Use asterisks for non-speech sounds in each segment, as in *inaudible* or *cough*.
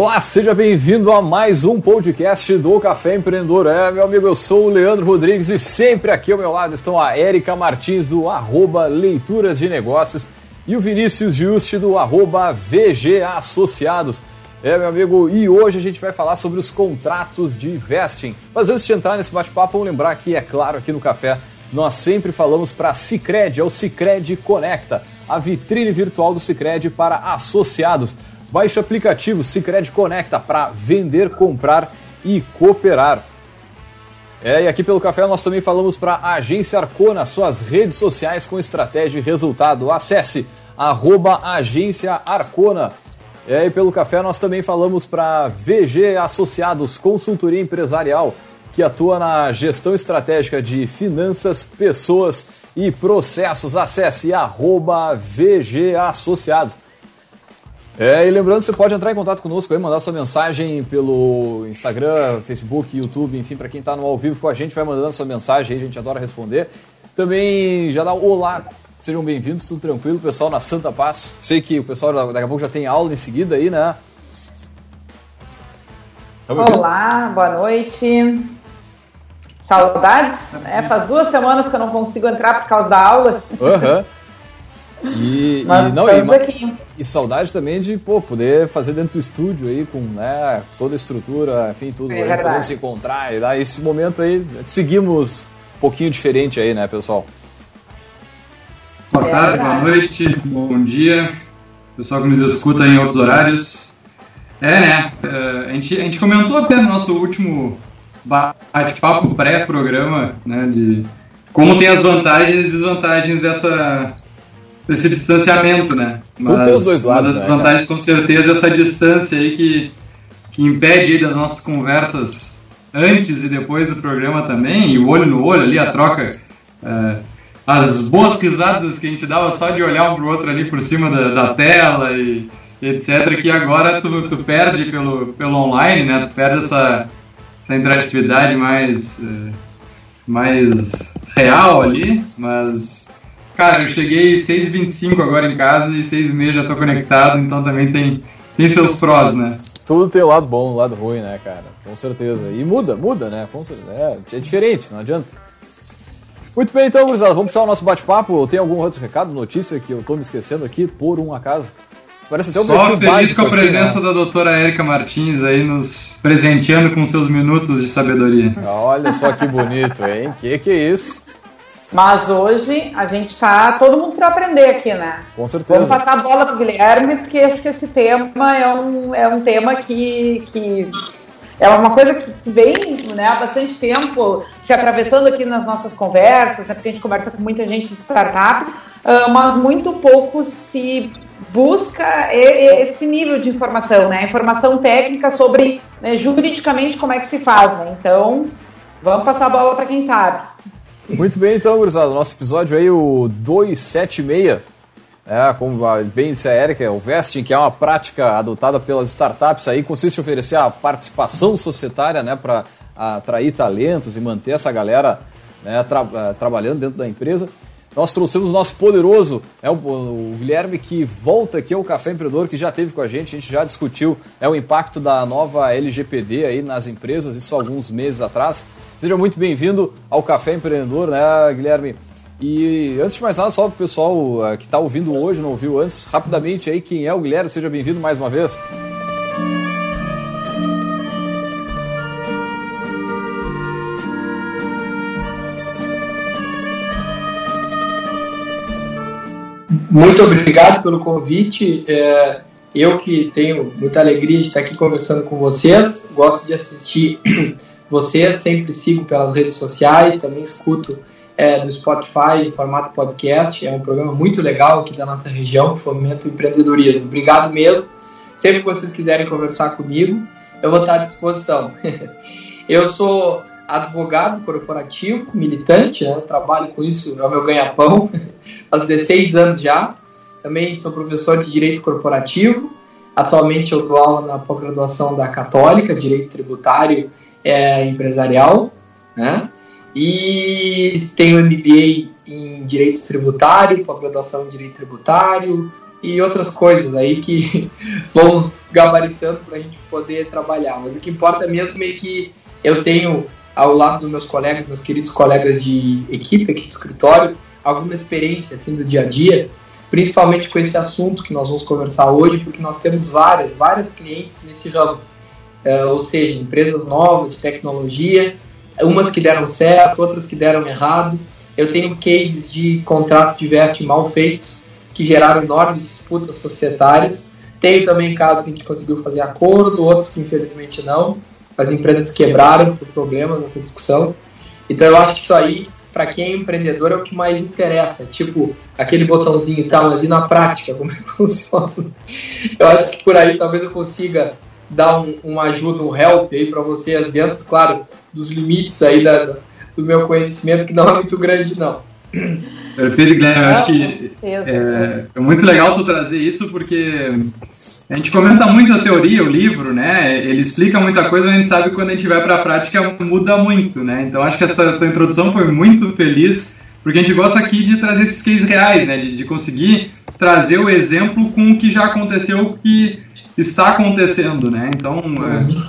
Olá, seja bem-vindo a mais um podcast do Café Empreendedor. É, meu amigo, eu sou o Leandro Rodrigues e sempre aqui ao meu lado estão a Érica Martins do arroba Leituras de Negócios e o Vinícius Juste do arroba VG Associados. É, meu amigo, e hoje a gente vai falar sobre os contratos de vesting. Mas antes de entrar nesse bate-papo, vamos lembrar que, é claro, aqui no Café, nós sempre falamos para Cicred, é o Cicred Conecta, a vitrine virtual do Cicred para associados. Baixe o aplicativo Cicred Conecta para vender, comprar e cooperar. É, e aqui pelo Café nós também falamos para a Agência Arcona, suas redes sociais com estratégia e resultado. Acesse arroba Agência Arcona. É, e pelo Café nós também falamos para VG Associados Consultoria Empresarial, que atua na gestão estratégica de finanças, pessoas e processos. Acesse arroba VG Associados. É, e lembrando, você pode entrar em contato conosco aí, mandar sua mensagem pelo Instagram, Facebook, YouTube, enfim, para quem está no ao vivo com a gente, vai mandando sua mensagem aí, a gente adora responder. Também já dá o olá, sejam bem-vindos, tudo tranquilo, pessoal na Santa Paz. Sei que o pessoal daqui a pouco já tem aula em seguida aí, né? Olá, boa noite. Saudades? É, faz duas semanas que eu não consigo entrar por causa da aula. Aham. Uhum. E, Mas e, não, e, aqui. e saudade também de pô, poder fazer dentro do estúdio aí, com né, toda a estrutura, enfim, tudo, é aí, poder se encontrar e dar esse momento aí, seguimos um pouquinho diferente aí, né, pessoal? Boa tarde, boa noite, bom dia, pessoal que nos escuta em outros horários. É, né, a gente, a gente comentou até no nosso último bate-papo pré-programa, né, de como tem as vantagens e desvantagens dessa desse distanciamento, né? Mas os dois lados, uma das desvantagens, né, com certeza, é essa distância aí que, que impede aí das nossas conversas antes e depois do programa também, e o olho no olho ali, a troca, é, as boas pisadas que a gente dava só de olhar um pro outro ali por cima da, da tela e, e, etc, que agora tu, tu perde pelo, pelo online, né? Tu perde essa, essa interatividade mais, é, mais real ali, mas Cara, eu cheguei 6h25 agora em casa e 6h30 já tô conectado, então também tem, tem seus prós, né? Tudo tem o lado bom, o lado ruim, né, cara? Com certeza. E muda, muda, né? Com certeza. É, é diferente, não adianta. Muito bem, então, gurizada, vamos puxar o nosso bate-papo. Tem algum outro recado, notícia que eu tô me esquecendo aqui, por um acaso? Parece até um Só feliz básico, com a assim, presença né? da doutora Érica Martins aí nos presenteando com seus minutos de sabedoria. Olha só que bonito, hein? Que que é isso? Mas hoje a gente está todo mundo para aprender aqui, né? Com certeza. Vamos passar a bola para o Guilherme, porque acho que esse tema é um, é um tema que, que é uma coisa que vem né, há bastante tempo se atravessando aqui nas nossas conversas, né, porque a gente conversa com muita gente de startup, uh, mas muito pouco se busca esse nível de informação, né? Informação técnica sobre né, juridicamente como é que se faz, né? Então, vamos passar a bola para quem sabe. Muito bem, então, gurizada. Nosso episódio aí, o 276. É, como bem disse a Erika, o vesting, que é uma prática adotada pelas startups aí, consiste em oferecer a participação societária, né, para atrair talentos e manter essa galera né, tra é, trabalhando dentro da empresa. Nós trouxemos o nosso poderoso, é o, o, Guilherme, que volta aqui ao Café Empreendedor, que já teve com a gente, a gente já discutiu é o impacto da nova LGPD aí nas empresas, isso alguns meses atrás. Seja muito bem-vindo ao Café Empreendedor, né, Guilherme? E antes de mais nada, só para o pessoal eh, que está ouvindo hoje, não ouviu antes, rapidamente aí, quem é o Guilherme? Seja bem-vindo mais uma vez. Muito obrigado pelo convite. É, eu que tenho muita alegria de estar aqui conversando com vocês, gosto de assistir *clears throat* vocês, sempre sigo pelas redes sociais, também escuto é, no Spotify em formato podcast. É um programa muito legal aqui da nossa região, que fomenta o empreendedorismo. Obrigado mesmo. Sempre que vocês quiserem conversar comigo, eu vou estar à disposição. *laughs* eu sou advogado corporativo, militante, né? trabalho com isso, é o meu ganha-pão, *laughs* há 16 anos já. Também sou professor de Direito Corporativo. Atualmente eu dou aula na pós-graduação da Católica, Direito Tributário é, empresarial, né? E tenho MBA em Direito Tributário, pós-graduação em Direito Tributário, e outras coisas aí que *laughs* vamos gabaritando para a gente poder trabalhar. Mas o que importa mesmo é que eu tenho, ao lado dos meus colegas, meus queridos colegas de equipe aqui do escritório, alguma experiência assim, do dia a dia, principalmente com esse assunto que nós vamos conversar hoje, porque nós temos várias, várias clientes nesse ramo. É, ou seja, empresas novas de tecnologia, umas que deram certo, outras que deram errado. Eu tenho cases de contratos de veste mal feitos, que geraram enormes disputas societárias. Tenho também casos que a gente conseguiu fazer acordo, outros que infelizmente não. As empresas quebraram por problemas nessa discussão. Então eu acho que isso aí, para quem é empreendedor, é o que mais interessa. Tipo, aquele botãozinho e tal, mas e na prática, como é que *laughs* funciona? Eu acho que por aí talvez eu consiga dar um, uma ajuda, um help aí para vocês, dentro, claro, dos limites aí da, do meu conhecimento, que não é muito grande, não. Perfeito, Guilherme. Eu acho que é, é, muito legal tu trazer isso, porque a gente comenta muito a teoria, o livro, né? Ele explica muita coisa, a gente sabe que quando a gente vai para a prática muda muito, né? Então acho que essa tua introdução foi muito feliz, porque a gente gosta aqui de trazer esses cases reais, né? De, de conseguir trazer o exemplo com o que já aconteceu, o que está acontecendo, né? Então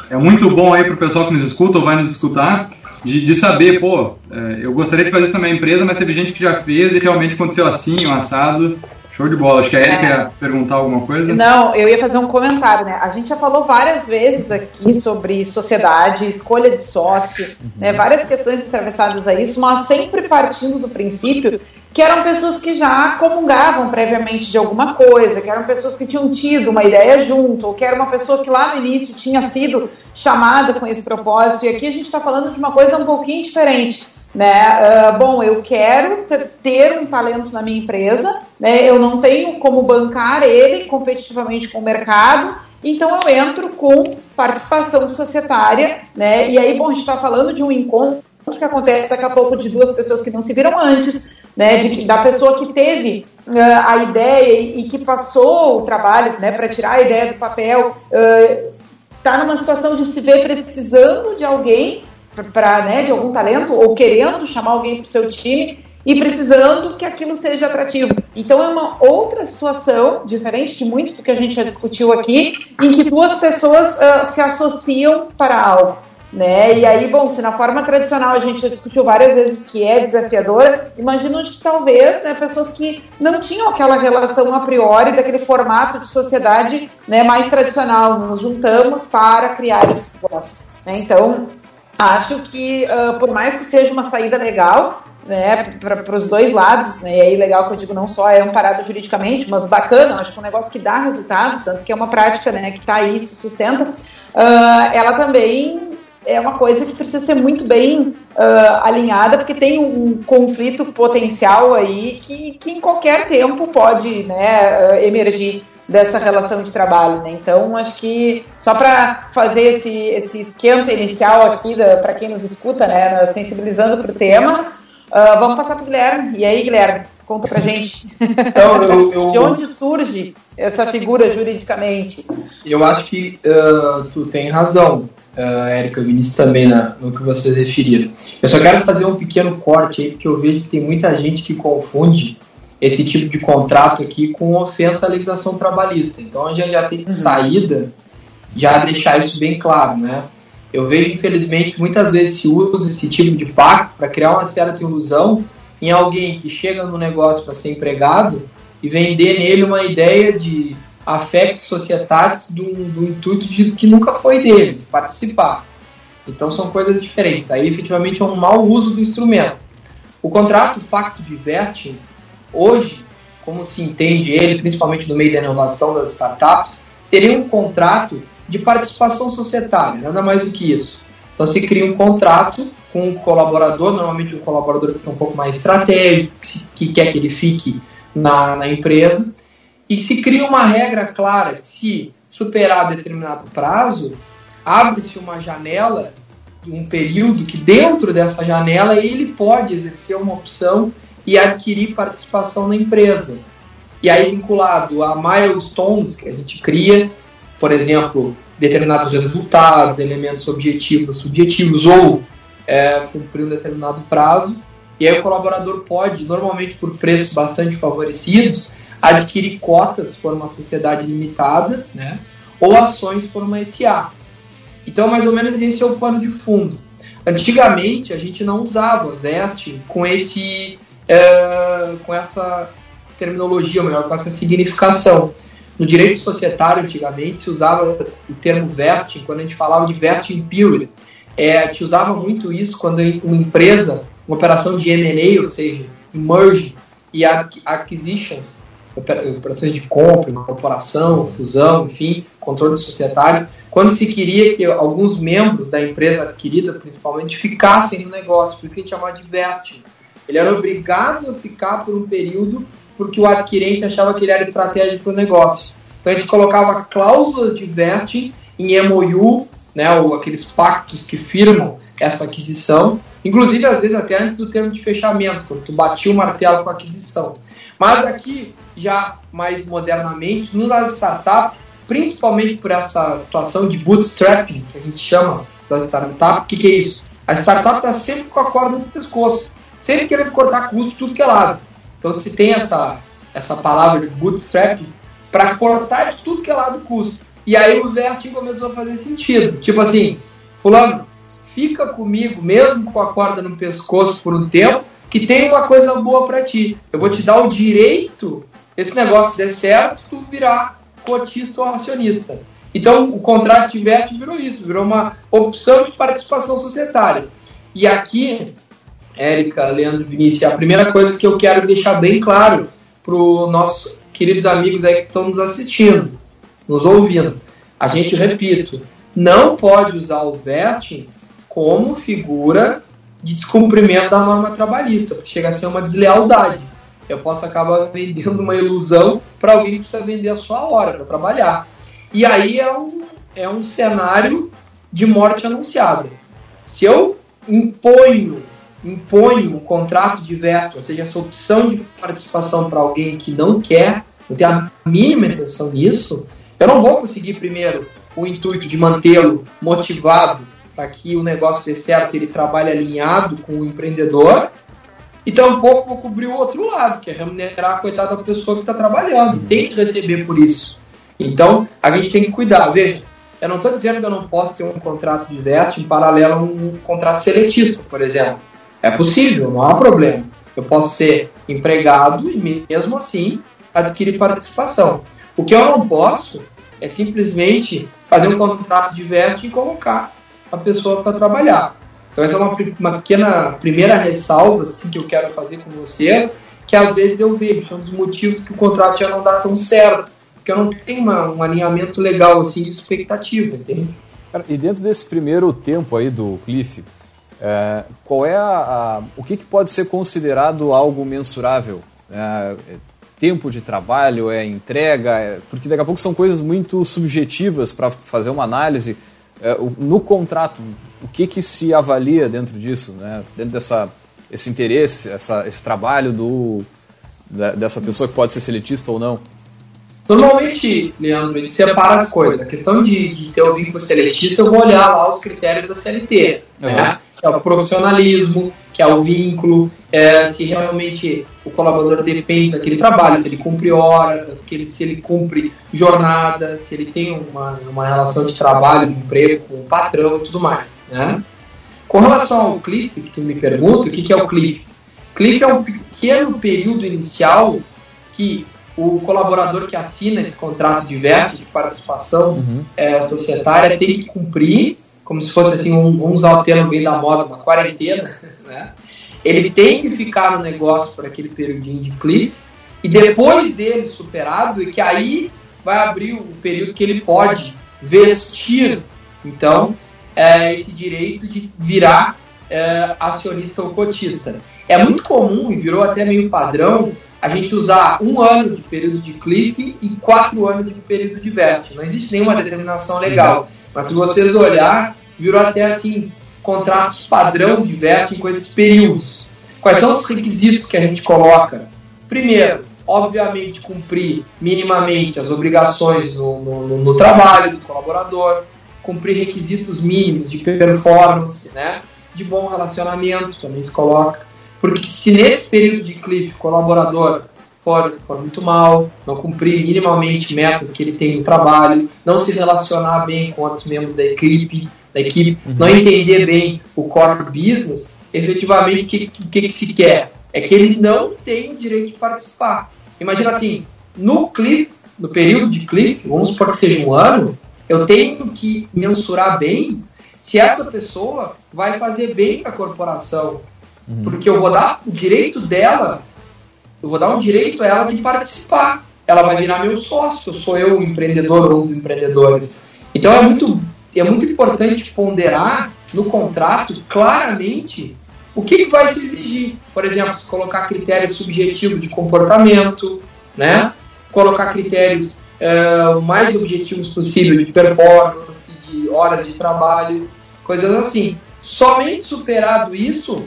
é, é muito bom aí para o pessoal que nos escuta ou vai nos escutar de, de saber, pô, é, eu gostaria de fazer isso na minha empresa, mas teve gente que já fez e realmente aconteceu assim, um assado. Show de bola. Acho que a Erika é. ia perguntar alguma coisa. Não, eu ia fazer um comentário, né? A gente já falou várias vezes aqui sobre sociedade, escolha de sócio, uhum. né? Várias questões atravessadas a isso, mas sempre partindo do princípio que eram pessoas que já comungavam previamente de alguma coisa, que eram pessoas que tinham tido uma ideia junto, ou que era uma pessoa que lá no início tinha sido chamada com esse propósito. E aqui a gente está falando de uma coisa um pouquinho diferente. Né? Uh, bom, eu quero ter um talento na minha empresa, né? eu não tenho como bancar ele competitivamente com o mercado, então eu entro com participação societária, né? E aí, bom, a gente está falando de um encontro que acontece daqui a pouco de duas pessoas que não se viram antes, né, de, da pessoa que teve uh, a ideia e, que passou o trabalho né, para tirar a ideia do papel, está uh, numa situação de se ver precisando de alguém, para né, de algum talento, ou querendo chamar alguém para o seu time e precisando que aquilo seja atrativo. Então é uma outra situação, diferente de muito do que a gente já discutiu aqui, em que duas pessoas uh, se associam para algo. Né? E aí, bom, se na forma tradicional a gente já discutiu várias vezes que é desafiadora, imagino que talvez né, pessoas que não tinham aquela relação a priori daquele formato de sociedade né, mais tradicional, nos juntamos para criar esse negócio. Né? Então, acho que uh, por mais que seja uma saída legal, né, para os dois lados, né, e aí legal que eu digo não só é amparado juridicamente, mas bacana, acho que é um negócio que dá resultado, tanto que é uma prática né, que está aí, se sustenta, uh, ela também é uma coisa que precisa ser muito bem uh, alinhada, porque tem um conflito potencial aí que, que em qualquer tempo pode né, emergir dessa relação de trabalho. Né? Então, acho que só para fazer esse, esse esquenta inicial aqui para quem nos escuta, né, sensibilizando para o tema, uh, vamos passar para o Guilherme. E aí, Guilherme, conta para gente. Então, eu, eu... *laughs* de onde surge essa figura juridicamente? Eu acho que tu tem razão uh, Érica Vinícius também na, no que vocês referiram. Eu só quero fazer um pequeno corte aí, porque eu vejo que tem muita gente que confunde esse tipo de contrato aqui com ofensa à legislação trabalhista. Então a gente já tem uhum. saída, já deixar isso bem claro, né? Eu vejo, infelizmente, muitas vezes se usa esse tipo de pacto para criar uma certa ilusão em alguém que chega no negócio para ser empregado e vender nele uma ideia de afetos societários do, do intuito de que nunca foi dele, participar. Então são coisas diferentes. Aí efetivamente é um mau uso do instrumento. O contrato, o pacto de vesting, hoje, como se entende ele, principalmente no meio da inovação das startups, seria um contrato de participação societária, nada mais do que isso. Então se cria um contrato com um colaborador, normalmente um colaborador que é um pouco mais estratégico, que quer que ele fique na, na empresa, e se cria uma regra clara que se superar determinado prazo, abre-se uma janela, um período que dentro dessa janela ele pode exercer uma opção e adquirir participação na empresa. E aí vinculado a milestones que a gente cria, por exemplo, determinados resultados, elementos objetivos, subjetivos ou é, cumprir um determinado prazo. E aí o colaborador pode, normalmente por preços bastante favorecidos, adquirir cotas se for uma sociedade limitada, né? ou ações se for uma SA. Então, mais ou menos esse é o pano de fundo. Antigamente, a gente não usava vesting com esse é, com essa terminologia, melhor, com essa significação. No direito societário, antigamente, se usava o termo vesting, quando a gente falava de vesting period, é, se usava muito isso quando uma empresa, uma operação de M&A, ou seja, merge e acquisitions, operações de compra, incorporação, fusão, enfim, controle societário, quando se queria que alguns membros da empresa adquirida, principalmente, ficassem no negócio, por isso que a gente chamava de vesting. Ele era obrigado a ficar por um período porque o adquirente achava que ele era estratégico para o negócio. Então a gente colocava cláusulas de vesting em MOU, né, ou aqueles pactos que firmam essa aquisição, inclusive às vezes até antes do termo de fechamento, quando tu batia o martelo com a aquisição. Mas aqui, já mais modernamente, no das startups, principalmente por essa situação de bootstrapping, que a gente chama da startup, o que, que é isso? A startup está sempre com a corda no pescoço, sempre querendo cortar custo de tudo que é lado. Então, se tem essa, essa palavra de bootstrapping, para cortar de tudo que é lado custo. E aí o Vertin começou a fazer sentido. Tipo assim, fulano, fica comigo, mesmo com a corda no pescoço por um tempo, que tem uma coisa boa para ti. Eu vou te dar o direito, esse negócio der certo, tu virar cotista ou acionista. Então, o contrato de Vert virou isso, virou uma opção de participação societária. E aqui, Érica, Leandro Vinícius, a primeira coisa que eu quero deixar bem claro para os nossos queridos amigos aí que estão nos assistindo, nos ouvindo. A gente, repito, não pode usar o VET como figura de descumprimento da norma trabalhista, porque chega a ser uma deslealdade. Eu posso acabar vendendo uma ilusão para alguém que precisa vender a sua hora para trabalhar. E aí é um, é um cenário de morte anunciada. Se eu imponho, imponho um contrato de veto, ou seja, essa opção de participação para alguém que não quer, não tem a mínima intenção nisso, eu não vou conseguir primeiro o intuito de mantê-lo motivado para que o negócio dê certo, ele trabalhe alinhado com o empreendedor, e tampouco vou cobrir o outro lado, que é remunerar a coitada da pessoa que está trabalhando, tem que receber por isso. Então, a gente tem que cuidar. Veja, eu não estou dizendo que eu não posso ter um contrato de veste em paralelo a um contrato seletista, por exemplo. É possível, não há problema. Eu posso ser empregado e mesmo assim adquirir participação. O que eu não posso é simplesmente fazer um contrato veste e colocar a pessoa para trabalhar. Então essa é uma, uma pequena primeira ressalva assim, que eu quero fazer com vocês, que às vezes eu vejo, são dos motivos que o contrato já não dá tão certo, porque eu não tenho uma, um alinhamento legal assim de expectativa, entende? e dentro desse primeiro tempo aí do Cliff, é, qual é a, a, o que, que, pode ser considerado algo mensurável? É, é tempo de trabalho, é entrega, é, porque daqui a pouco são coisas muito subjetivas para fazer uma análise. É, no contrato, o que, que se avalia dentro disso, né? dentro dessa esse interesse, essa, esse trabalho do, da, dessa pessoa que pode ser seletista ou não? Normalmente, Leandro, ele separa as coisas. A questão de, de ter o vínculo seletista, eu vou olhar lá os critérios da CLT. Uhum. Né? É o profissionalismo, que é o vínculo, é, se realmente o colaborador depende daquele trabalho, se ele cumpre horas, se ele, se ele cumpre jornada, se ele tem uma, uma relação de trabalho, de emprego com o patrão e tudo mais. Né? Com relação ao cliff, que tu me pergunta, o que, que é o cliff? Cliff é um pequeno período inicial que o colaborador que assina esse contrato diverso de participação uhum. é, societária tem que cumprir, como se fosse assim, um, vamos usar o termo bem da moda, uma quarentena, né? Ele tem que ficar no negócio por aquele periodinho de cliff, e depois dele superado, e que aí vai abrir o período que ele pode vestir, então, é, esse direito de virar é, acionista ou cotista. É muito comum, e virou até meio padrão, a gente usar um ano de período de cliff e quatro anos de período de vest. Não existe nenhuma determinação legal. Mas se vocês olhar, virou até assim, contratos padrão vesting com esses períodos. Quais são os requisitos que a gente coloca? Primeiro, obviamente, cumprir minimamente as obrigações no, no, no trabalho do colaborador, cumprir requisitos mínimos de performance, né? de bom relacionamento, também se coloca. Porque se nesse período de cliff o colaborador for, for muito mal, não cumprir minimamente metas que ele tem no trabalho, não se relacionar bem com outros membros da equipe, da equipe uhum. não entender bem o core business, efetivamente o que, que, que se quer? É que ele não tem o direito de participar. Imagina assim, no cliff, no período de cliff, vamos supor que seja um ano, eu tenho que mensurar bem se essa pessoa vai fazer bem para a corporação. Uhum. Porque eu vou dar o direito dela, eu vou dar um direito a ela de participar. Ela vai virar meu sócio, sou eu o empreendedor ou um dos empreendedores. Então é muito, é muito importante ponderar no contrato claramente o que, que vai se exigir. Por exemplo, colocar critérios subjetivos de comportamento, né? colocar critérios uh, mais objetivos possível de performance, de horas de trabalho, coisas assim. Somente superado isso,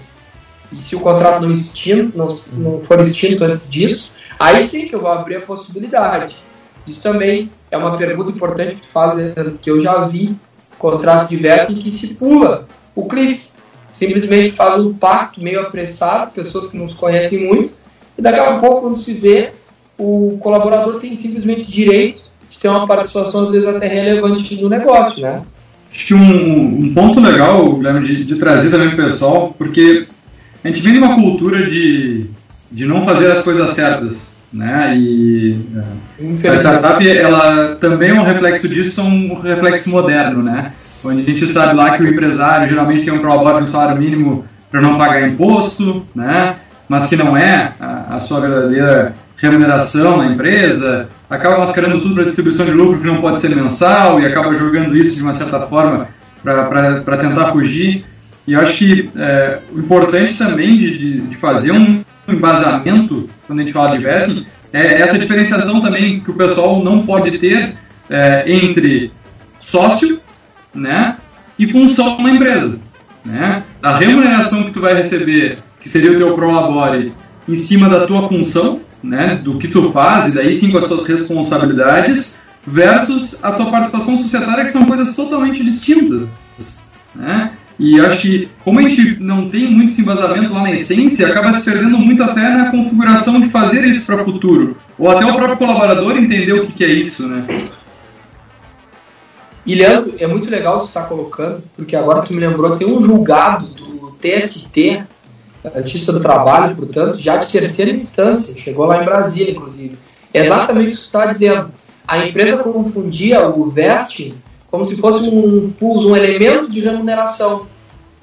e se o contrato não, extinto, não, não for extinto antes disso, aí sim que eu vou abrir a possibilidade. Isso também é uma pergunta importante que faz, que eu já vi contratos diversos em que se pula o cliff. Simplesmente faz um pacto meio apressado, pessoas que não se conhecem muito, e daqui a pouco, quando se vê, o colaborador tem simplesmente direito de ter uma participação, às vezes, até relevante no negócio, né? Acho que um, um ponto legal, Guilherme, de, de trazer também para o pessoal, porque a gente vem de uma cultura de, de não fazer as coisas certas, né? E é, a startup, ela também é um reflexo disso, é um reflexo moderno, né? Onde a gente sabe lá que o empresário geralmente tem um prolabore no salário mínimo para não pagar imposto, né? Mas que não é a, a sua verdadeira remuneração na empresa, acaba mascarando tudo para distribuição de lucro que não pode ser mensal e acaba jogando isso de uma certa forma para tentar fugir. E eu acho que é, o importante também de, de, fazer um embasamento, quando a gente fala de vesting, é essa diferenciação também que o pessoal não pode ter é, entre sócio né, e função na empresa. Né? A remuneração que tu vai receber, que seria o teu pro labore, em cima da tua função, né, do que tu faz, e daí sim com as tuas responsabilidades, versus a tua participação societária, que são coisas totalmente distintas. Né? E acho que, como a gente não tem muito esse embasamento lá na essência, acaba se perdendo muito até na configuração de fazer isso para o futuro. Ou até o próprio colaborador entender o que, que é isso, né? E Leandro, é muito legal você estar colocando, porque agora tu me lembrou, tem um julgado do TST Justiça do Trabalho, portanto, já de terceira instância, chegou lá em Brasília, inclusive. É exatamente o que você está dizendo. A empresa confundia o vesting como se fosse um pulso, um elemento de remuneração.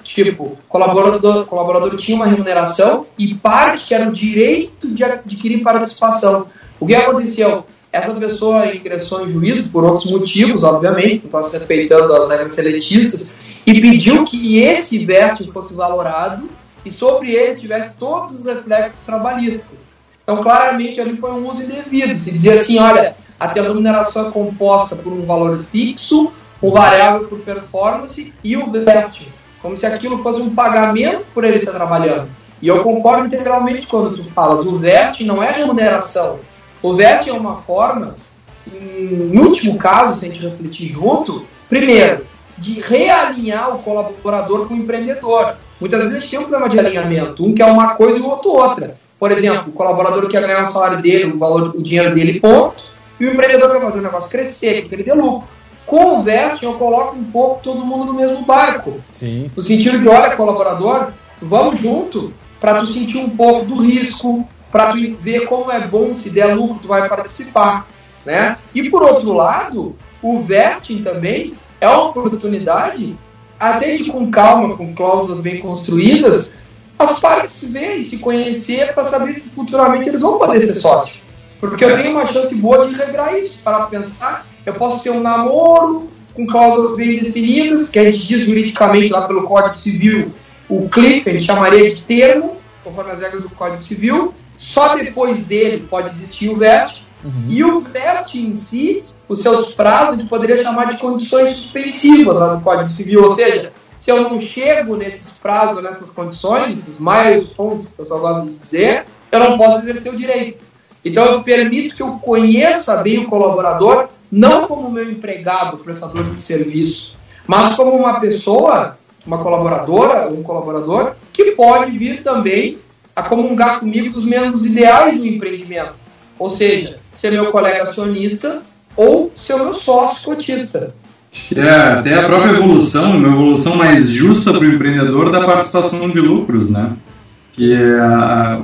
Tipo, colaborador, colaborador tinha uma remuneração e parte era o direito de adquirir participação. O que aconteceu? Essa pessoa ingressou em juízo por outros motivos, obviamente, não respeitando as regras seletistas, e pediu que esse vesting fosse valorado e sobre ele tivesse todos os reflexos trabalhistas. Então, claramente, ali foi um uso indevido. Se dizia assim, olha, a tua remuneração é composta por um valor fixo, um variável por performance e o vesting, como se aquilo fosse um pagamento por ele estar trabalhando. E eu concordo integralmente quando tu falas, o vesting não é remuneração. O vesting é uma forma, em último caso, se a gente refletir junto, primeiro, de realinhar o colaborador com o empreendedor. Muitas vezes a gente tem um problema de alinhamento, um quer uma coisa e o outro outra. Por exemplo, o colaborador quer ganhar o salário dele, o valor, o dinheiro dele, ponto, e o empreendedor quer fazer o negócio crescer, quer ele dê lucro. Com o vesting, eu coloco um pouco todo mundo no mesmo barco. Sim. No sentido de, olha, colaborador, vamos junto para tu sentir um pouco do risco, para tu ver como é bom, se der lucro, tu vai participar. Né? E por outro lado, o vesting também é uma oportunidade até de com calma, com cláusulas bem construídas, as partes se verem, se conhecer para saber se futuramente eles vão poder ser sócios. Porque eu tenho uma chance boa de regrar isso, para pensar. Eu posso ter um namoro com cláusulas bem definidas, que a gente diz juridicamente lá pelo Código Civil, o CLIF, a gente chamaria de termo, conforme as regras do Código Civil. Só depois dele pode existir o VEST. Uhum. E o VEST em si os seus prazos, ele poderia chamar de condições suspensivas lá no Código Civil, ou seja, se eu não chego nesses prazos, nessas condições, esses milestones que o pessoal gosta de dizer, eu não posso exercer o direito. Então eu permito que eu conheça bem o colaborador, não como meu empregado, prestador de serviço, mas como uma pessoa, uma colaboradora, um colaborador, que pode vir também a comungar comigo dos mesmos ideais do empreendimento. Ou seja, ser meu colega acionista ou ser meu sócio cotista. É, até a própria evolução, uma evolução mais justa para o empreendedor da participação de lucros, né? Que é a,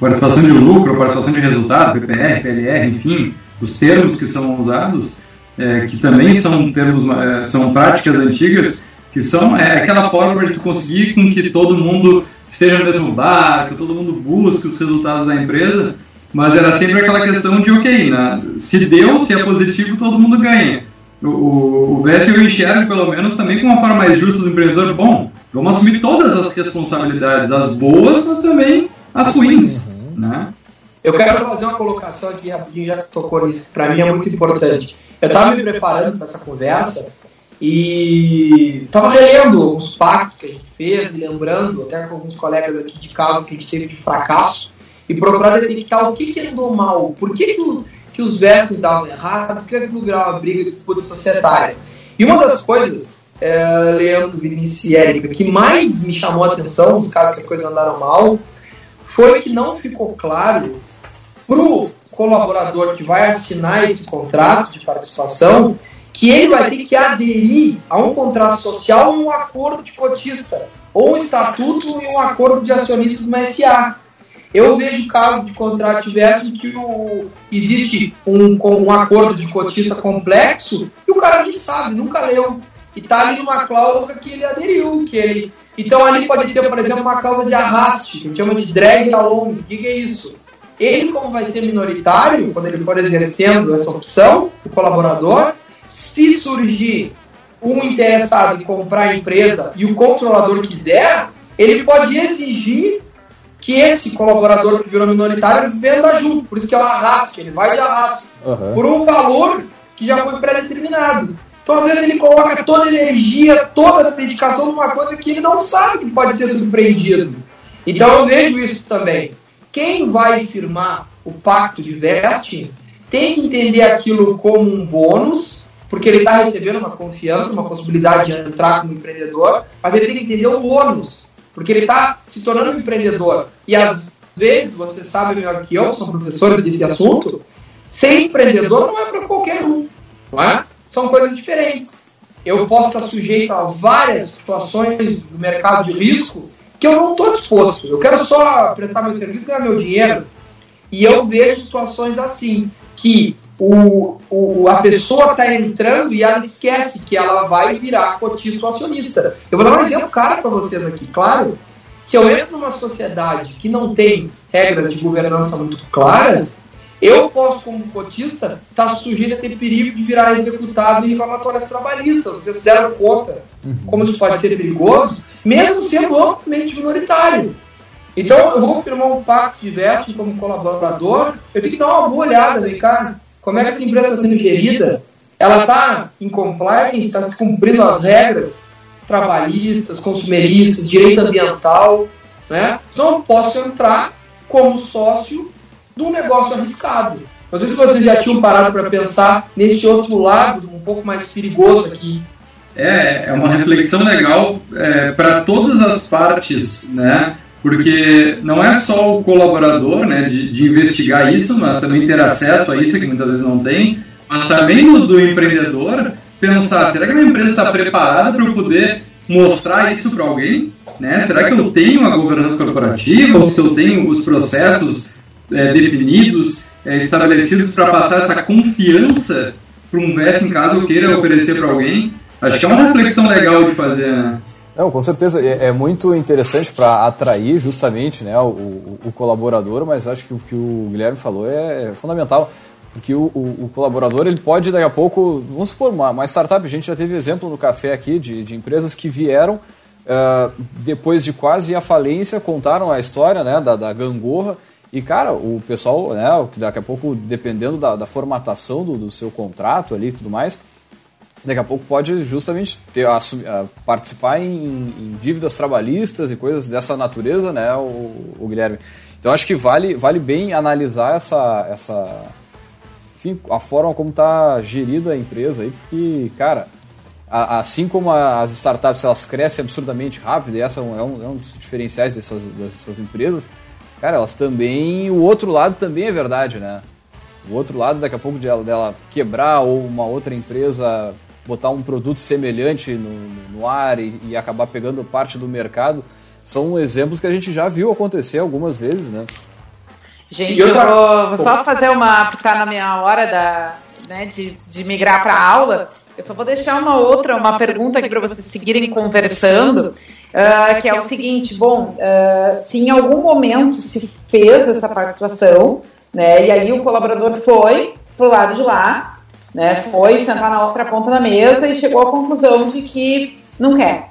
participação de lucro, participação de resultado, PPR, PLR, enfim, os termos que são usados, é, que também são termos, é, são práticas antigas, que são é, aquela forma de conseguir com que todo mundo esteja no mesmo barco, todo mundo busque os resultados da empresa, mas era sempre aquela questão de, ok, né? se deu, se é positivo, todo mundo ganha o, o, o eu enxergo, pelo menos, também com uma forma mais justa do empreendedor. Bom, vamos assumir todas as responsabilidades, as boas, mas também as ruins. Né? Eu quero fazer uma colocação aqui rapidinho, já que tocou nisso, que para mim é muito importante. Eu estava me preparando para essa conversa e estava relendo os pactos que a gente fez lembrando, até com alguns colegas aqui de casa, que a gente teve de fracasso, e procurar detectar o que, que andou mal, por que, que o que os versos davam errado, porque aquilo virava briga de disputa societária. E uma das coisas, é, Leandro, Vinícius e Érica, que mais me chamou a atenção, nos casos que as coisas andaram mal, foi que não ficou claro para o colaborador que vai assinar esse contrato de participação que ele vai ter que aderir a um contrato social um acordo de cotista, ou um estatuto e um acordo de acionistas no SA. Eu vejo casos de contrato diverso em que o, existe um, um acordo de cotista complexo e o cara nem sabe, nunca leu. E está ali numa cláusula que ele aderiu, que ele. Então ali pode ter, por exemplo, uma causa de arraste, que a gente chama de drag along. O que, é isso? Ele, como vai ser minoritário, quando ele for exercendo essa opção, o colaborador, se surgir um interessado em comprar a empresa e o controlador quiser, ele pode exigir que esse colaborador que virou minoritário venda junto. Por isso que é o arrasto, ele vai de arrasto. Uhum. Por um valor que já foi pré-determinado. Então, às vezes, ele coloca toda a energia, toda a dedicação numa coisa que ele não sabe que pode ser surpreendido. Então, eu vejo isso também. Quem vai firmar o pacto de vesting tem que entender aquilo como um bônus, porque ele está recebendo uma confiança, uma possibilidade de entrar como empreendedor, mas ele tem que entender o ônus porque ele está se tornando um empreendedor. E às vezes, você sabe melhor que eu, são professores desse assunto, ser empreendedor não é para qualquer um. Não é? São coisas diferentes. Eu posso estar sujeito a várias situações do mercado de risco que eu não estou disposto. Eu quero só prestar meu serviço ganhar meu dinheiro. E eu vejo situações assim, que o, o, a pessoa está entrando e ela esquece que ela vai virar cotista ou acionista. Eu vou dar um exemplo claro para vocês aqui. Claro, se eu entro numa sociedade que não tem regras de governança muito claras, eu posso, como cotista, estar tá sujeito a ter perigo de virar executado em reclamatórias trabalhistas. Vocês fizeram conta uhum. como isso pode ser perigoso, mesmo sendo amplamente minoritário. Então, eu vou firmar um pacto diverso como colaborador, eu tenho que dar uma boa olhada, vem cá, como é que essa empresa está sendo gerida? Ela está em compliance, está se cumprindo as regras trabalhistas, consumeristas, direito ambiental, né? Então eu posso entrar como sócio de um negócio arriscado. Não sei se vocês já tinham parado para pensar nesse outro lado, um pouco mais perigoso aqui. É, é uma reflexão legal é, para todas as partes, né? porque não é só o colaborador né, de, de, investigar isso, mas também ter acesso a isso, que muitas vezes não tem, mas também do, do empreendedor pensar, será que a minha empresa está preparada para eu poder mostrar isso para alguém? Né? Será que eu tenho a governança corporativa, ou se eu tenho os processos é, definidos, é, estabelecidos para passar essa confiança para um VES em caso queira oferecer para alguém? Acho que é uma reflexão legal de fazer, né? Não, com certeza. É, é muito interessante para atrair justamente né, o, o, o, colaborador, mas acho que o que o Guilherme falou é, é fundamental. Porque o, o, colaborador ele pode daqui a pouco, vamos supor, uma, uma startup, a gente já teve exemplo no café aqui de, de empresas que vieram uh, depois de quase a falência, contaram a história né, da, da gangorra. E, cara, o pessoal, né, daqui a pouco, dependendo da, da formatação do, do seu contrato ali e tudo mais, daqui a pouco pode justamente ter, a, a, participar em, em, dívidas trabalhistas e coisas dessa natureza, né, o, o, Guilherme. Então acho que vale, vale bem analisar essa, essa enfim, a forma como está gerida a empresa aí, porque, cara, assim como as startups elas crescem absurdamente rápido, e essa é é um, é um dos diferenciais dessas, dessas empresas, cara, elas também, o outro lado também é verdade, né? O outro lado, daqui a pouco, dela, dela quebrar ou uma outra empresa botar um produto semelhante no, no ar e, e, acabar pegando parte do mercado, são exemplos que a gente já viu acontecer algumas vezes, né? Gente, eu vou, vou só fazer uma, porque tá na minha hora da, né, de, de migrar para aula. Eu só vou deixar uma outra, uma pergunta aqui para vocês seguirem conversando, uh, que é o seguinte, bom, uh, se em algum momento se fez essa pactuação, né, e aí o colaborador foi pro lado de lá, né, foi sentar na outra ponta da mesa e chegou à conclusão de que não quer.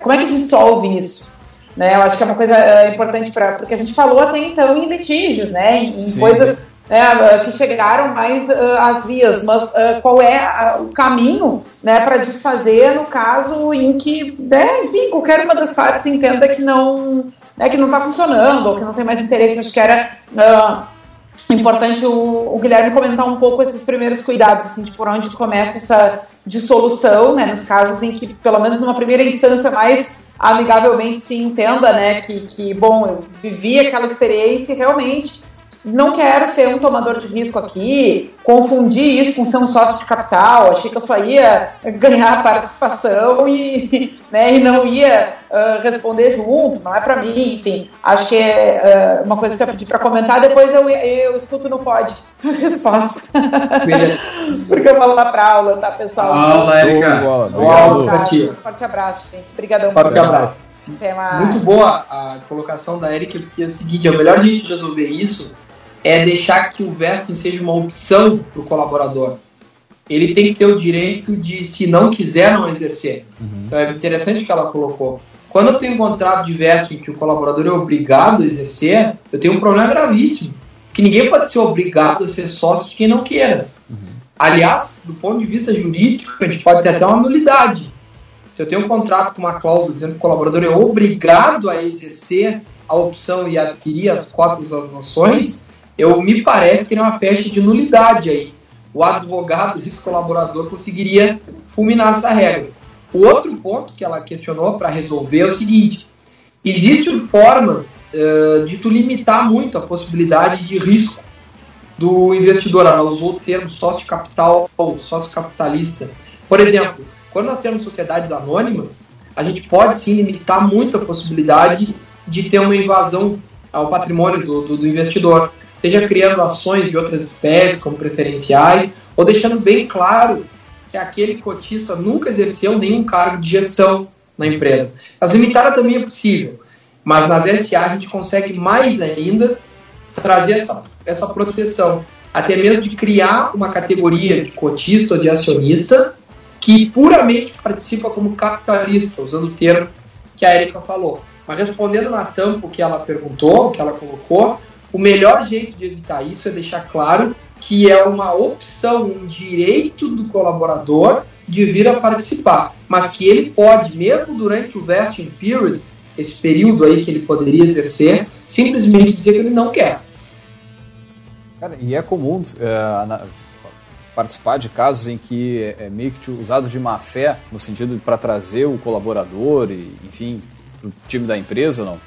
Como é que dissolve isso? Né, eu acho que é uma coisa uh, importante para porque a gente falou até então em litígios, né, em sim, coisas né, que chegaram mais uh, às vias, mas uh, qual é o caminho né, para desfazer no caso em que, né, enfim, qualquer uma das partes entenda que não né, que não está funcionando ou que não tem mais interesse. Acho que era importante o, o, Guilherme comentar um pouco esses primeiros cuidados, assim, de por onde começa essa dissolução, né, nos casos em que, pelo menos numa primeira instância, mais amigavelmente se entenda, né, que, que bom, eu vivi aquela experiência e realmente não quero ser um tomador de risco aqui, confundir isso com ser um sócio de capital, achei que eu só ia ganhar participação e, *laughs* né, e não ia uh, responder junto, não é para mim, enfim. Acho que é uh, uma coisa que eu pedi para comentar, depois eu, eu escuto no pod a resposta. *laughs* Porque eu vou lá para aula, tá, pessoal? Aula, Erika. Obrigado. Forte abraço, gente. Obrigadão. Forte abraço. Muito boa a colocação da Erika, porque é o seguinte, é o melhor jeito de resolver isso é deixar que o vesting seja uma opção para o colaborador. Ele tem que ter o direito de, se não quiser, não exercer. Uhum. Então é interessante que ela colocou. Quando eu tenho um contrato de vesting que o colaborador é obrigado a exercer, eu tenho um problema gravíssimo. Que ninguém pode ser obrigado a ser sócio de quem não queira. Uhum. Aliás, do ponto de vista jurídico, a gente pode ter até uma nulidade. Se eu tenho um contrato com uma cláusula dizendo que o colaborador é obrigado a exercer a opção e adquirir as cotas das ações, eu me parece que é uma peste de nulidade aí. O advogado desse colaborador conseguiria fulminar essa regra. O outro ponto que ela questionou para resolver é o seguinte: existem formas uh, de tu limitar muito a possibilidade de risco do investidor. Ela usou o termo sócio capital ou sócio capitalista. Por exemplo, quando nós temos sociedades anônimas, a gente pode sim limitar muito a possibilidade de ter uma invasão ao patrimônio do, do, do investidor seja criando ações de outras espécies como preferenciais, ou deixando bem claro que aquele cotista nunca exerceu nenhum cargo de gestão na empresa. As limitadas também é possível, mas nas SA a gente consegue mais ainda trazer essa, essa proteção, até mesmo de criar uma categoria de cotista ou de acionista que puramente participa como capitalista, usando o termo que a Erika falou. Mas respondendo na tampa o que ela perguntou, o que ela colocou, o melhor jeito de evitar isso é deixar claro que é uma opção, um direito do colaborador de vir a participar, mas que ele pode, mesmo durante o vesting period, esse período aí que ele poderia exercer, simplesmente dizer que ele não quer. Cara, e é comum é, na, participar de casos em que é, é meio que usado de má fé, no sentido para trazer o colaborador e, enfim, o time da empresa, não?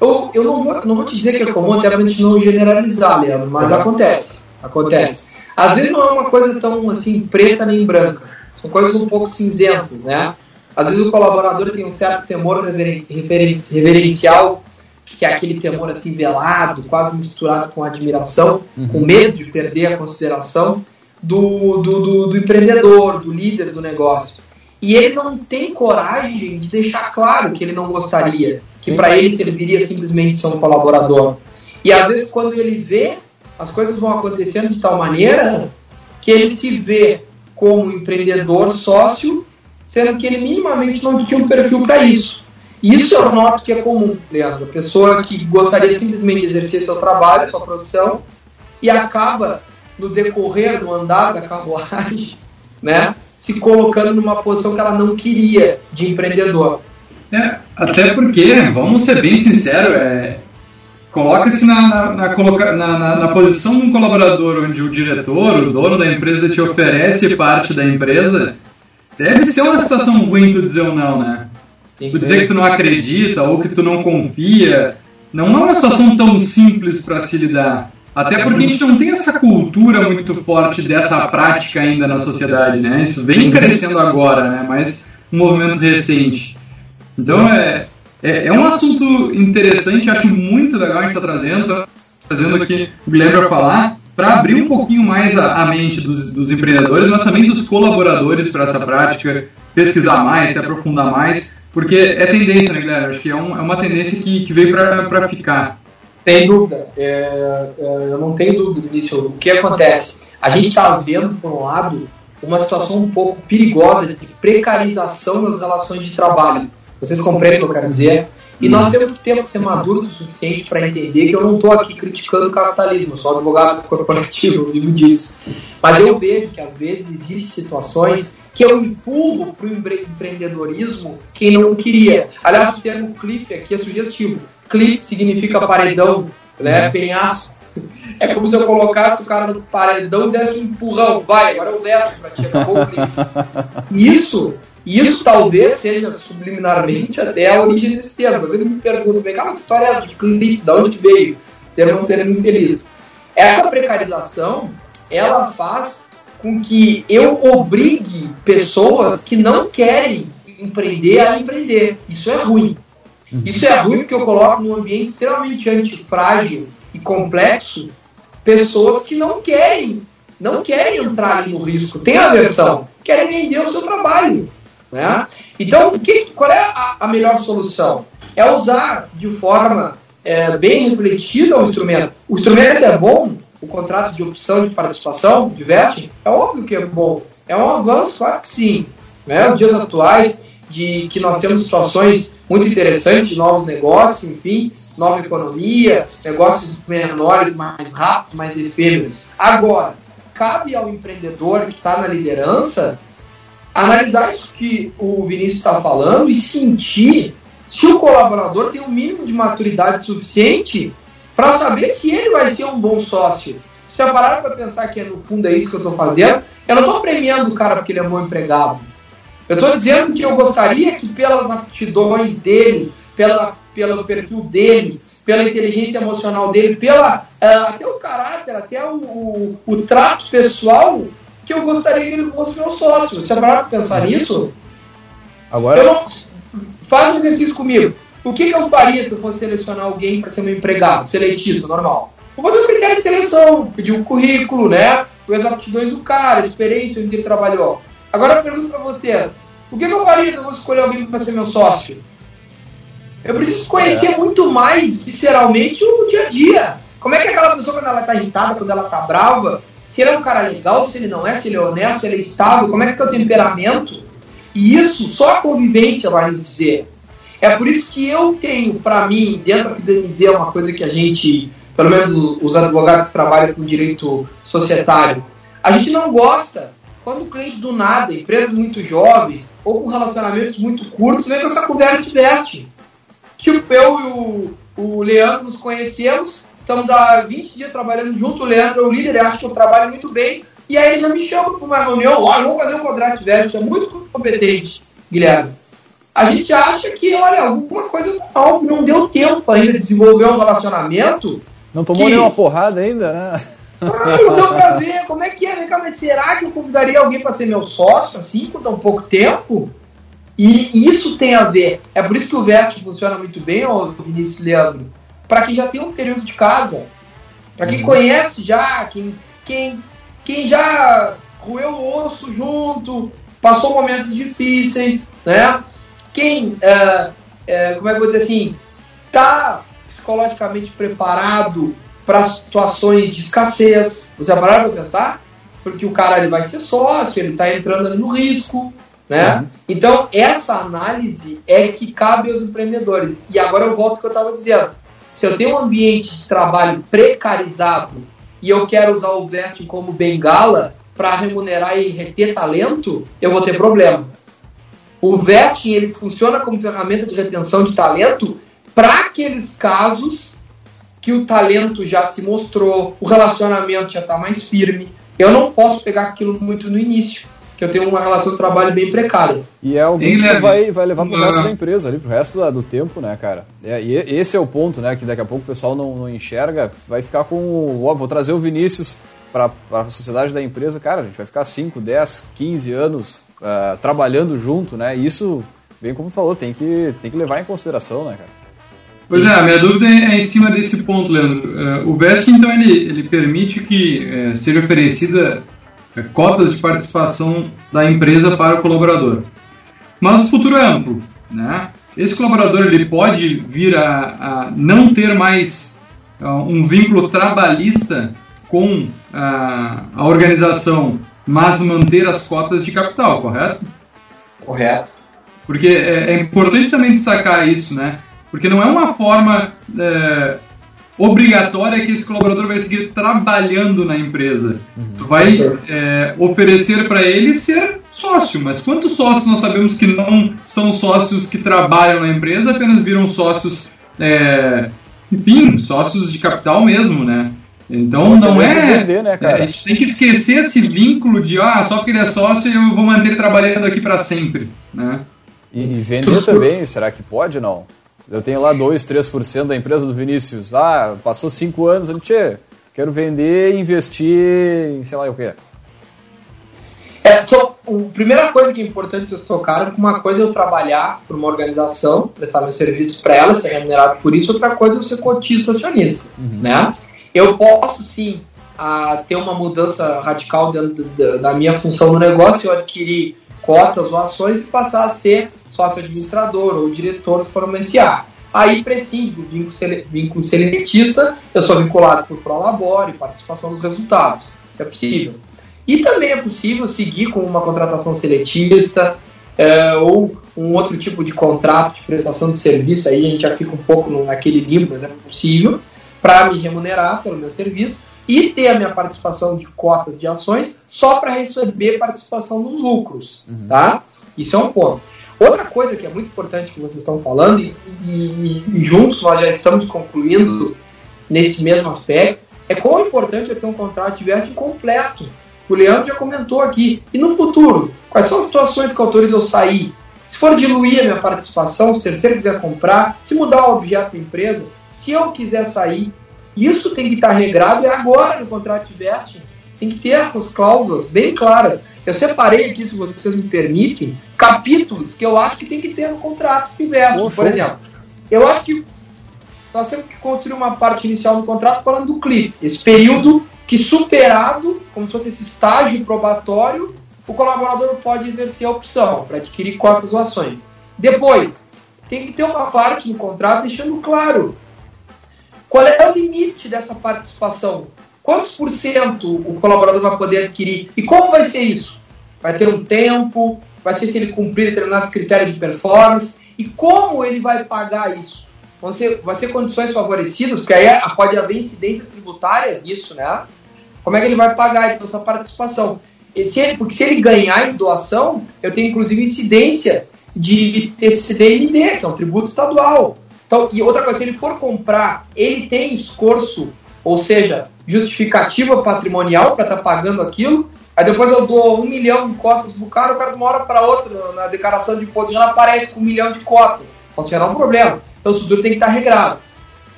Eu, eu não, vou, não vou te dizer que é comum, até pra gente não generalizar, Leandro, mas acontece. Acontece. Às vezes não é uma coisa tão assim, preta nem branca. São coisas um pouco cinzentas, né? Às vezes o colaborador tem um certo temor reverencial, que é aquele temor assim velado, quase misturado com admiração, uhum. com medo de perder a consideração do, do, do, do empreendedor, do líder do negócio. E ele não tem coragem de deixar claro que ele não gostaria, que para ele serviria simplesmente ser um colaborador. E às vezes, quando ele vê, as coisas vão acontecendo de tal maneira que ele se vê como empreendedor sócio, sendo que ele minimamente não tinha um perfil para isso. E isso eu noto que é comum, Leandro. A pessoa que gostaria simplesmente de exercer seu trabalho, sua profissão, e acaba, no decorrer do andar da carruagem, *laughs* né, se colocando numa posição que ela não queria de empreendedor. É, até porque, vamos ser bem sinceros, é, coloca-se na, na, na, na, posição de um colaborador onde o diretor, o dono da empresa te oferece parte da empresa, deve ser uma situação ruim tu dizer ou não, né? Tu dizer que tu não acredita ou que tu não confia, não é uma situação tão simples para se lidar. Até porque a gente não tem essa cultura muito forte dessa prática ainda na sociedade, né? Isso vem crescendo agora, né? Mas um movimento recente. Então é, é, é um assunto interessante, acho muito legal a gente estar tá trazendo, trazendo aqui o Guilherme para falar, para abrir um pouquinho mais a, a mente dos, dos, empreendedores, mas também dos colaboradores para essa prática, pesquisar mais, se aprofundar mais, porque é tendência, né, Guilherme? Acho que é, um, é uma tendência que, que veio para ficar. Sem dúvida. É, é, eu não tenho dúvida nisso. O que acontece? A gente está vendo, por um lado, uma situação um pouco perigosa de precarização das relações de trabalho. Vocês compreendem o que eu quero dizer? E nós temos que ter ser maduros o suficiente para entender que eu não estou aqui criticando o capitalismo, sou advogado corporativo, eu vivo disso. Mas eu vejo que às vezes existem situações que eu empurro para o empreendedorismo quem não queria. Aliás, o termo cliff aqui é sugestivo cliff significa paredão, né? Penhasco. É como se eu colocasse o cara no paredão e desse um empurrão. Vai, agora eu desço pra ti, acabou o cliff. *laughs* Isso, isso talvez seja subliminarmente até a origem desse termo. Às vezes me perguntam, vem cá, que história é essa de cliff? De onde veio? Esse termo é um termo infeliz. Essa precarização, ela faz com que eu obrigue pessoas que não querem empreender a empreender. Isso é ruim. Isso é ruim porque eu coloco num ambiente extremamente antifrágil e complexo pessoas que não querem, não querem entrar no risco, tem aversão, querem vender o seu trabalho. Né? Então, que, qual é a, a, melhor solução? É usar de forma é, bem refletida o instrumento. O instrumento é bom, o contrato de opção de participação, de vesting, é óbvio que é bom. É um avanço, claro que sim. Né? Os dias atuais, de que nós temos situações muito interessantes novos negócios, enfim, nova economia, negócios menores, mais rápidos, mais efêmeros. Agora, cabe ao empreendedor que está na liderança analisar isso que o Vinícius está falando e sentir se o colaborador tem o um mínimo de maturidade suficiente para saber se ele vai ser um bom sócio. Se já pararam para pensar que no fundo é isso que eu estou fazendo, eu não estou premiando o cara porque ele é um bom empregado. Eu estou dizendo que eu gostaria que, pelas aptidões dele, pela, pelo perfil dele, pela inteligência emocional dele, pela, uh, até o caráter, até o, o, o, trato pessoal, que eu gostaria que ele fosse meu sócio. Você para pensar nisso? Agora. Eu não, faz um exercício comigo. O que, que eu faria se eu fosse selecionar alguém para ser meu empregado, seletista, normal? Vou fazer um critério de seleção, pedir um currículo, né? As aptidões do cara, a experiência onde ele trabalhou. Agora eu pergunto para vocês: o que, que eu faria se eu fosse escolher alguém para ser meu sócio? Eu preciso conhecer é. muito mais, visceralmente, o dia a dia. Como é que aquela pessoa, quando ela está irritada, quando ela está brava, se ele é um cara legal, se ele não é, se ele é honesto, se ele é estável, como é que é o temperamento? E isso só a convivência vai nos dizer. É por isso que eu tenho, para mim, dentro aqui do MZ, é uma coisa que a gente, pelo menos os advogados que trabalham com direito societário, a gente não gosta quando o cliente do nada, empresas muito jovens ou com relacionamentos muito curtos, vem com essa conversa de veste. Tipo, eu e o, o Leandro nos conhecemos, estamos há 20 dias trabalhando junto, o Leandro é o líder, acha que eu trabalho muito bem, e aí ele já me chama para uma reunião, olha, vamos fazer um contrato de veste, é muito competente, Guilherme. A gente acha que, olha, alguma coisa não, não deu tempo ainda de desenvolver um relacionamento. Não tomou que... nenhuma porrada ainda, né? Ah, não deu pra *laughs* ver como é que é. Vem cá, mas será que eu convidaria alguém para ser meu sócio assim, com tão pouco tempo? E isso tem a ver. É por isso que o Verso funciona muito bem, ó, Vinícius Leandro. Para quem já tem um período de casa. Para quem uhum. conhece já, quem, quem, quem já roeu o osso junto, passou momentos difíceis, né? Quem, é, é, como é que eu vou dizer assim, tá psicologicamente preparado para situações de escassez. Você parar para pensar? Porque o cara ele vai ser sócio, ele está entrando no risco, né? Uhum. Então, essa análise é que cabe aos empreendedores. E agora eu volto ao que eu estava dizendo. Se eu tenho um ambiente de trabalho precarizado e eu quero usar o vesting como bengala para remunerar e reter talento, eu vou ter problema. O vesting ele funciona como ferramenta de retenção de talento para aqueles casos que o talento já se mostrou, o relacionamento já está mais firme. Eu não posso pegar aquilo muito no início, que eu tenho uma relação de trabalho bem precária. E é alguém que vai, vai levar pro resto da empresa ali, pro resto do tempo, né, cara? É, e esse é o ponto, né, que daqui a pouco o pessoal não, não enxerga, vai ficar com, ó, vou trazer o Vinícius para a sociedade da empresa, cara, a gente vai ficar 5, 10, 15 anos uh, trabalhando junto, né? E isso, bem como falou, tem que, tem que levar em consideração, né, cara? Pois é, a minha dúvida é em cima desse ponto, Leandro. Uh, o BEST, então, ele, ele permite que uh, seja oferecida uh, cotas de participação da empresa para o colaborador. Mas o futuro é amplo, né? Esse colaborador ele pode vir a, a não ter mais um vínculo trabalhista com a, a organização, mas manter as cotas de capital, correto? Correto. Porque é, é importante também destacar isso, né? Porque não é uma forma é, obrigatória que esse colaborador vai seguir trabalhando na empresa. Uhum. Tu vai é, oferecer para ele ser sócio, mas quantos sócios nós sabemos que não são sócios que trabalham na empresa, apenas viram sócios, é, enfim, sócios de capital mesmo, né? Então não é. Vender, né, a gente tem que esquecer esse vínculo de ah, só porque ele é sócio eu vou manter trabalhando aqui para sempre. Né? E, e vender também, será que pode não? Eu tenho lá 2, 3% da empresa do Vinícius. Ah, passou 5 anos, ele, tchê, quero vender e investir em sei lá o quê. É, só, a primeira coisa que é importante vocês tocaram, que uma coisa é eu trabalhar para uma organização, prestar meus serviços para ela, ser remunerado por isso, outra coisa é eu ser cotista acionista, uhum. né? Eu posso sim a, ter uma mudança radical dentro da, da minha função no negócio, eu adquirir cotas ou ações e passar a ser sócio administrador ou diretor se for uma SA. Aí prescinde do vínculo, sele, vínculo seletista, eu sou vinculado por Prolabore, participação dos resultados. Isso é possível. E também é possível seguir com uma contratação seletista é, ou um outro tipo de contrato de prestação de serviço, aí a gente já fica um pouco naquele limbo, mas é possível, para me remunerar pelo meu serviço e ter a minha participação de cotas de ações só para receber participação nos lucros, uhum. tá? Isso é um ponto. Outra coisa que é muito importante que vocês estão falando, e, e, e juntos nós já estamos concluindo nesse mesmo aspecto, é quão importante é ter um contrato de vesting completo. O Leandro já comentou aqui. E no futuro, quais são as situações que autorizam eu sair? Se for diluir a minha participação, se o terceiro quiser comprar, se mudar o objeto da empresa, se eu quiser sair, isso tem que estar regrado e agora no contrato de vesting tem que ter essas cláusulas bem claras. Eu separei aqui, se vocês me permitem, capítulos que eu acho que tem que ter no contrato verso. Por exemplo, eu acho que nós temos que construir uma parte inicial no contrato falando do clipe. Esse período que superado, como se fosse esse estágio probatório, o colaborador pode exercer a opção para adquirir cotas ou ações. Depois, tem que ter uma parte no contrato deixando claro qual é o limite dessa participação quantos por cento o colaborador vai poder adquirir e como vai ser isso? Vai ter um tempo, vai ser se ele cumprir determinados critérios de performance e como ele vai pagar isso? Vão ser, vai ser condições favorecidas, porque aí pode haver incidências tributárias disso, né? Como é que ele vai pagar então, essa participação? E se ele, porque se ele ganhar em doação, eu tenho inclusive incidência de TCDMD, que é um tributo estadual. Então, e outra coisa, se ele for comprar, ele tem esforço, ou seja, justificativa patrimonial para estar tá pagando aquilo. Aí depois eu dou um milhão de cotas pro cara, o cara de uma hora para outra, na declaração de imposto de aparece com um milhão de cotas. Pode gerar um problema. Então o seguro tem que estar tá regrado.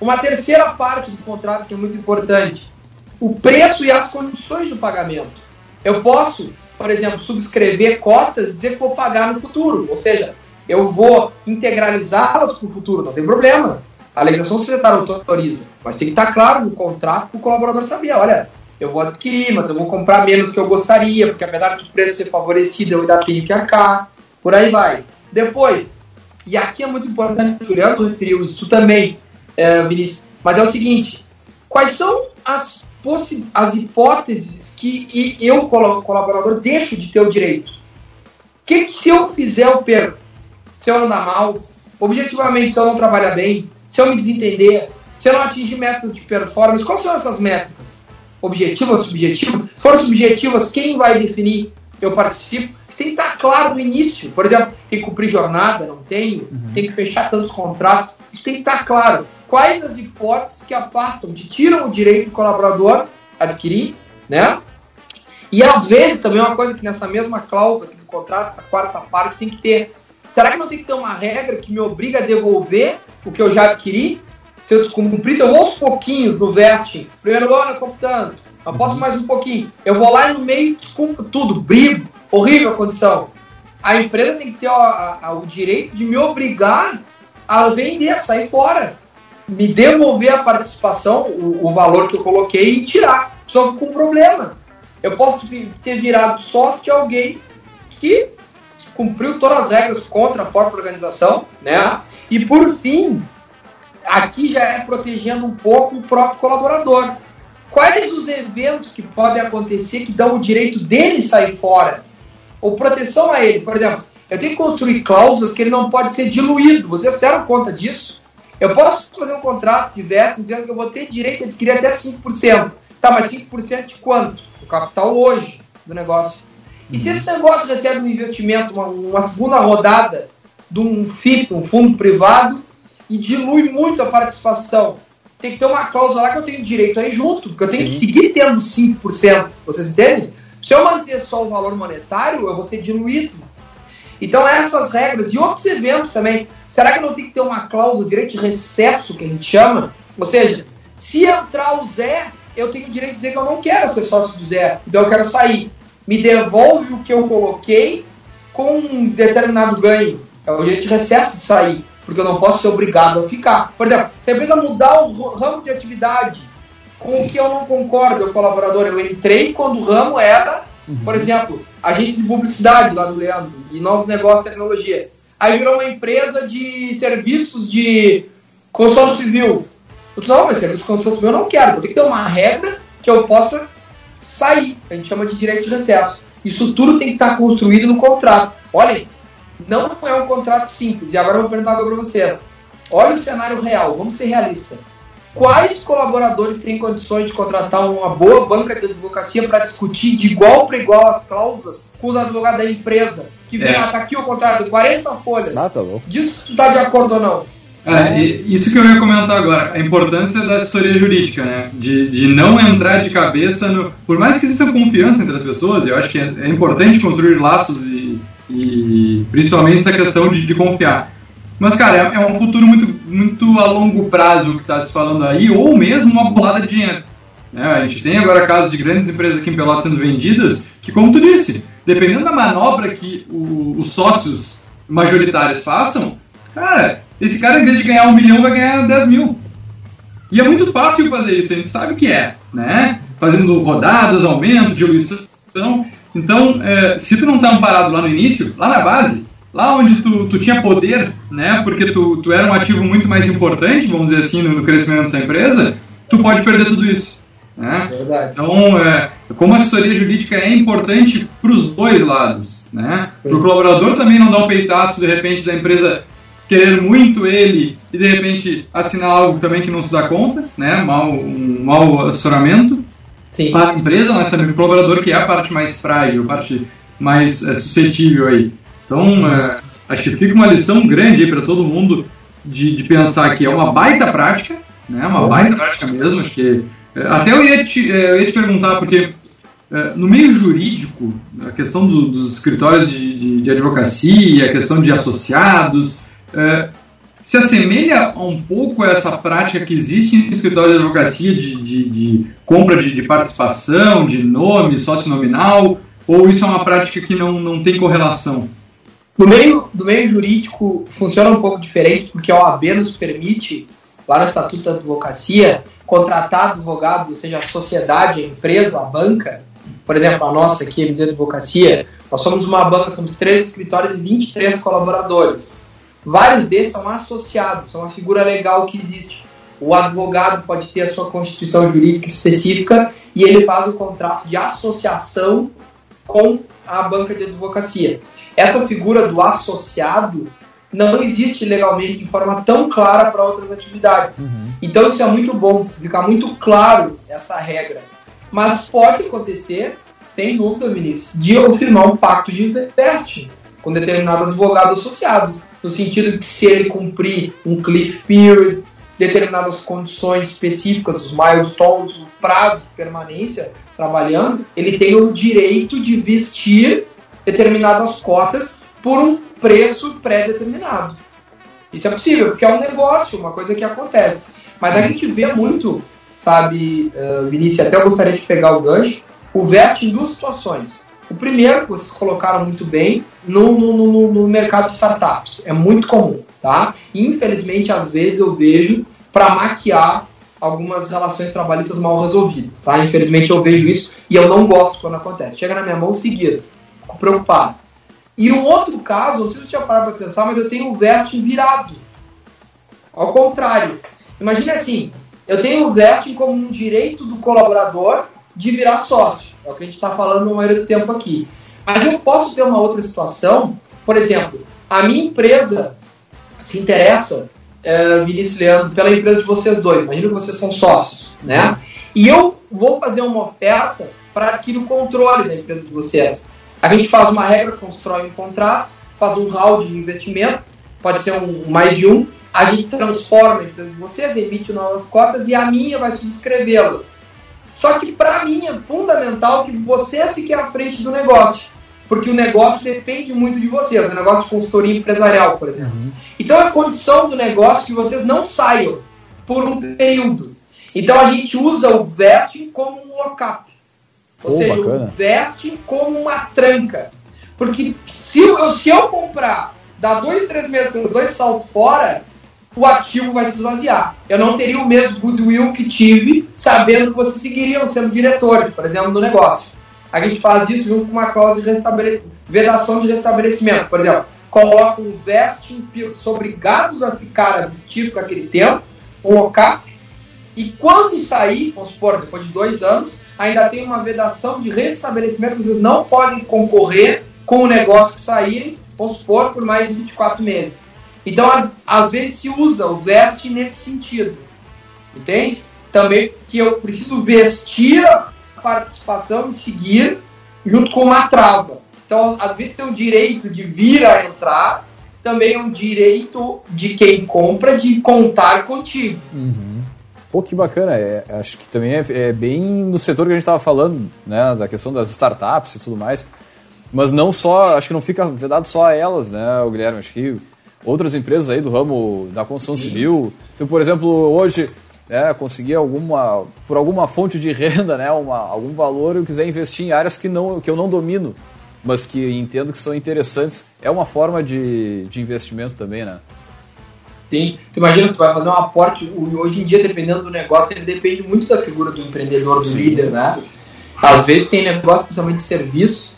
Uma terceira parte do contrato que é muito importante: o preço e as condições do pagamento. Eu posso, por exemplo, subscrever cotas e dizer que vou pagar no futuro. Ou seja, eu vou integralizá-las para o futuro, não tem problema. A legislação societária autoriza, mas tem que estar claro no contrato para o colaborador saber, olha, eu vou adquirir, mas eu vou comprar menos do que eu gostaria, porque apesar do preço ser favorecido, eu ainda tenho que arcar, por aí vai. Depois, e aqui é muito importante, o Leandro referiu isso também, é, Vinícius, mas é o seguinte, quais são as, as hipóteses que eu, colaborador, deixo de ter o direito? O que, que se eu fizer eu perco? Se eu andar mal, objetivamente, se eu não trabalhar bem, se eu me desentender, se eu não atingir métodos de performance, quais são essas métricas? Objetivas, subjetivas? Se forem subjetivas, quem vai definir? Eu participo? Isso tem que estar claro no início. Por exemplo, tem que cumprir jornada, não tenho, uhum. tem que fechar tantos contratos. Isso tem que estar claro. Quais as hipóteses que afastam, te tiram o direito do colaborador adquirir, né? E às vezes também é uma coisa que nessa mesma cláusula do contrato, essa quarta parte, tem que ter. Será que não tem que ter uma regra que me obriga a devolver o que eu já adquiri? Se eu descumprir, se eu vou aos pouquinhos no vesting, primeiro ano eu compro tanto, eu posso mais um pouquinho, eu vou lá no meio descumpro tudo, brigo, horrível a condição. A empresa tem que ter a, a, o direito de me obrigar a vender, sair fora. Me devolver a participação, o, o valor que eu coloquei e tirar. Só com um problema. Eu posso ter virado sócio de alguém que cumpriu todas as regras contra a própria organização, né? E por fim, aqui já é protegendo um pouco o próprio colaborador. Quais os eventos que podem acontecer que dão o direito dele sair fora? Ou proteção a ele? Por exemplo, eu tenho que construir cláusulas que ele não pode ser diluído. Vocês deram conta disso? Eu posso fazer um contrato diverso dizendo que eu vou ter direito de adquirir até 5%. Tá, mas 5% de quanto? O capital hoje do negócio. E se esse negócio recebe um investimento, uma, uma segunda rodada de um FIP, um fundo privado, e dilui muito a participação. Tem que ter uma cláusula lá que eu tenho direito aí junto, porque eu tenho Sim. que seguir tendo 5%. Vocês entendem? Se eu manter só o valor monetário, eu vou ser diluído. Então, essas regras e outros eventos também. Será que não tem que ter uma cláusula, direito de recesso, que a gente chama? Ou seja, se entrar o Zé, eu tenho o direito de dizer que eu não quero ser sócio do Zé, então eu quero sair. Me devolve o que eu coloquei com um determinado ganho. É o direito de recesso de sair porque eu não posso ser obrigado a ficar. Por exemplo, você precisa mudar o ramo de atividade com o que eu não concordo, o colaborador. Eu entrei quando o ramo era, uhum. por exemplo, agência de publicidade lá do Leandro, e novos negócios de tecnologia. Aí virou uma empresa de serviços de construção civil. Eu disse, não, mas serviço de construção civil eu não quero. Eu tenho que ter uma regra que eu possa sair. A gente chama de direito de recesso. Isso tudo tem que estar construído no contrato. Olhem, não é um contrato simples. E agora eu vou perguntar para vocês. Olha o cenário real, vamos ser realistas. Quais colaboradores têm condições de contratar uma boa banca de advocacia para discutir de igual para igual as cláusulas com os advogados da empresa? Que vem, é. ah, tá aqui o contrato, 40 folhas. Ah, tá. Disso tu tá de acordo ou não? É, isso que eu ia comentar agora, a importância da assessoria jurídica, né? De, de não entrar de cabeça no. Por mais que exista confiança entre as pessoas, eu acho que é, é importante construir laços e, e principalmente essa questão de, de confiar. Mas, cara, é, é, um futuro muito, muito a longo prazo que está se falando aí, ou mesmo uma bolada de dinheiro. Né? A gente tem agora casos de grandes empresas aqui em Pelotas sendo vendidas, que, como tu disse, dependendo da manobra que o, os sócios majoritários façam, cara, esse cara, em vez de ganhar um milhão, vai ganhar 10 mil. E é muito fácil fazer isso, a gente sabe que é, né? Fazendo rodadas, aumento, diluição. Então, é, se tu não tá amparado lá no início, lá na base, lá onde tu, tu tinha poder, né, porque tu, tu era um ativo muito mais importante, vamos dizer assim, no, no crescimento dessa empresa, tu pode perder tudo isso. Né? Então, é, como a assessoria jurídica é importante para os dois lados, né? Para o colaborador também não dar um peitaço de repente da empresa querer muito ele e de repente assinar algo também que não se dá conta, né? Mal, um mau assessoramento. Sim. para a empresa, mas também para o colaborador, que é a parte mais frágil, a parte mais é, suscetível aí. Então, é, acho que fica uma lição grande para todo mundo de, de, pensar que é uma baita prática, né, uma baita prática mesmo. Acho que, é, até eu ia, te, eu ia te perguntar, porque no meio jurídico, a questão do, dos escritórios de, de, de, advocacia, a questão de associados, se assemelha um pouco a essa prática que existe em escritório de advocacia de, de, de compra de, de, participação, de nome, sócio nominal, ou isso é uma prática que não, não tem correlação? No meio, do meio jurídico funciona um pouco diferente, porque a OAB nos permite, lá no Estatuto da Advocacia, contratar advogado, ou seja, a sociedade, a empresa, a banca, por exemplo, a nossa aqui, a Advocacia, nós somos uma banca, somos três escritórios e 23 colaboradores. Vários desses são associados, são uma figura legal que existe. O advogado pode ter a sua constituição jurídica específica e ele faz o contrato de associação com a banca de advocacia. Essa figura do associado não existe legalmente de forma tão clara para outras atividades. Uhum. Então isso é muito bom, ficar muito claro essa regra. Mas pode acontecer, sem dúvida, ministro, de eu firmar um pacto de investe com determinado advogado associado no sentido de que se ele cumprir um cliff period, determinadas condições específicas, os milestones, o prazo de permanência trabalhando, ele tem o direito de vestir determinadas cotas por um preço pré-determinado. Isso é possível, porque é um negócio, uma coisa que acontece. Mas a gente vê muito, sabe, uh, Vinícius, até eu gostaria de pegar o gancho, o VEST em duas situações. O primeiro, que vocês colocaram muito bem, no, no, no, no mercado de startups. É muito comum, tá? Infelizmente, às vezes eu vejo para maquiar algumas relações trabalhistas mal resolvidas, tá? Infelizmente eu vejo isso e eu não gosto quando acontece. Chega na minha mão seguida, fico preocupado. E um outro caso, não sei se você já parado para pensar, mas eu tenho o vesting virado. Ao contrário. Imagine assim, eu tenho o vesting como um direito do colaborador de virar sócio. É o que a gente está falando no maioria do tempo aqui. Mas eu posso ter uma outra situação, por exemplo, a minha empresa se interessa é, Vinícius Leandro, pela empresa de vocês dois. Imagina que vocês são sócios, né? E eu vou fazer uma oferta para adquirir o controle da empresa de vocês. A gente faz uma regra, constrói um contrato, faz um round de investimento, pode ser um mais de um, a gente transforma a empresa de vocês, emite novas cotas e a minha vai subscrevê-las. Só que para mim é fundamental que você fique à frente do negócio porque o negócio depende muito de vocês, o negócio de consultoria empresarial, por exemplo. Uhum. Então é condição do negócio que vocês não saiam por um período. Então a gente usa o vesting como um lockup. Ou oh, seja, bacana. o vesting como uma tranca. Porque se eu, se eu comprar, dar dois, três meses, dois saltos fora, o ativo vai se esvaziar. Eu não teria o mesmo goodwill que tive sabendo que vocês seguiriam sendo diretores, por exemplo, do negócio a gente faz isso junto com uma cláusula de restabelecimento, vedação de restabelecimento. Por exemplo, coloca um vesting, obrigados a ficar a vestir por aquele tempo, colocar, e quando sair, vamos supor, depois de dois anos, ainda tem uma vedação de restabelecimento, vocês não podem concorrer com o negócio que saírem, vamos supor, por mais de 24 meses. Então, às, às vezes se usa o veste nesse sentido. Entende? Também que eu preciso vestir participação em seguir junto com uma trava. Então, às vezes tem o direito de vir a entrar, também um direito de quem compra de contar contigo. Uhum. Pô, que bacana. É, acho que também é, é, bem no setor que a gente estava falando, né, da questão das startups e tudo mais. Mas não só, acho que não fica vedado só a elas, né, o Guilherme? Acho que outras empresas aí do ramo da construção Sim. civil. Se, por exemplo, hoje é, conseguir alguma, por alguma fonte de *laughs* renda, né, uma, algum valor, eu quiser investir em áreas que, não, que eu não domino, mas que entendo que são interessantes, é uma forma de, de investimento também, né? Sim, tu imagina que tu vai fazer um aporte, hoje em dia, dependendo do negócio, ele depende muito da figura do empreendedor, do Sim. líder, né? Às vezes tem negócio, principalmente de serviço,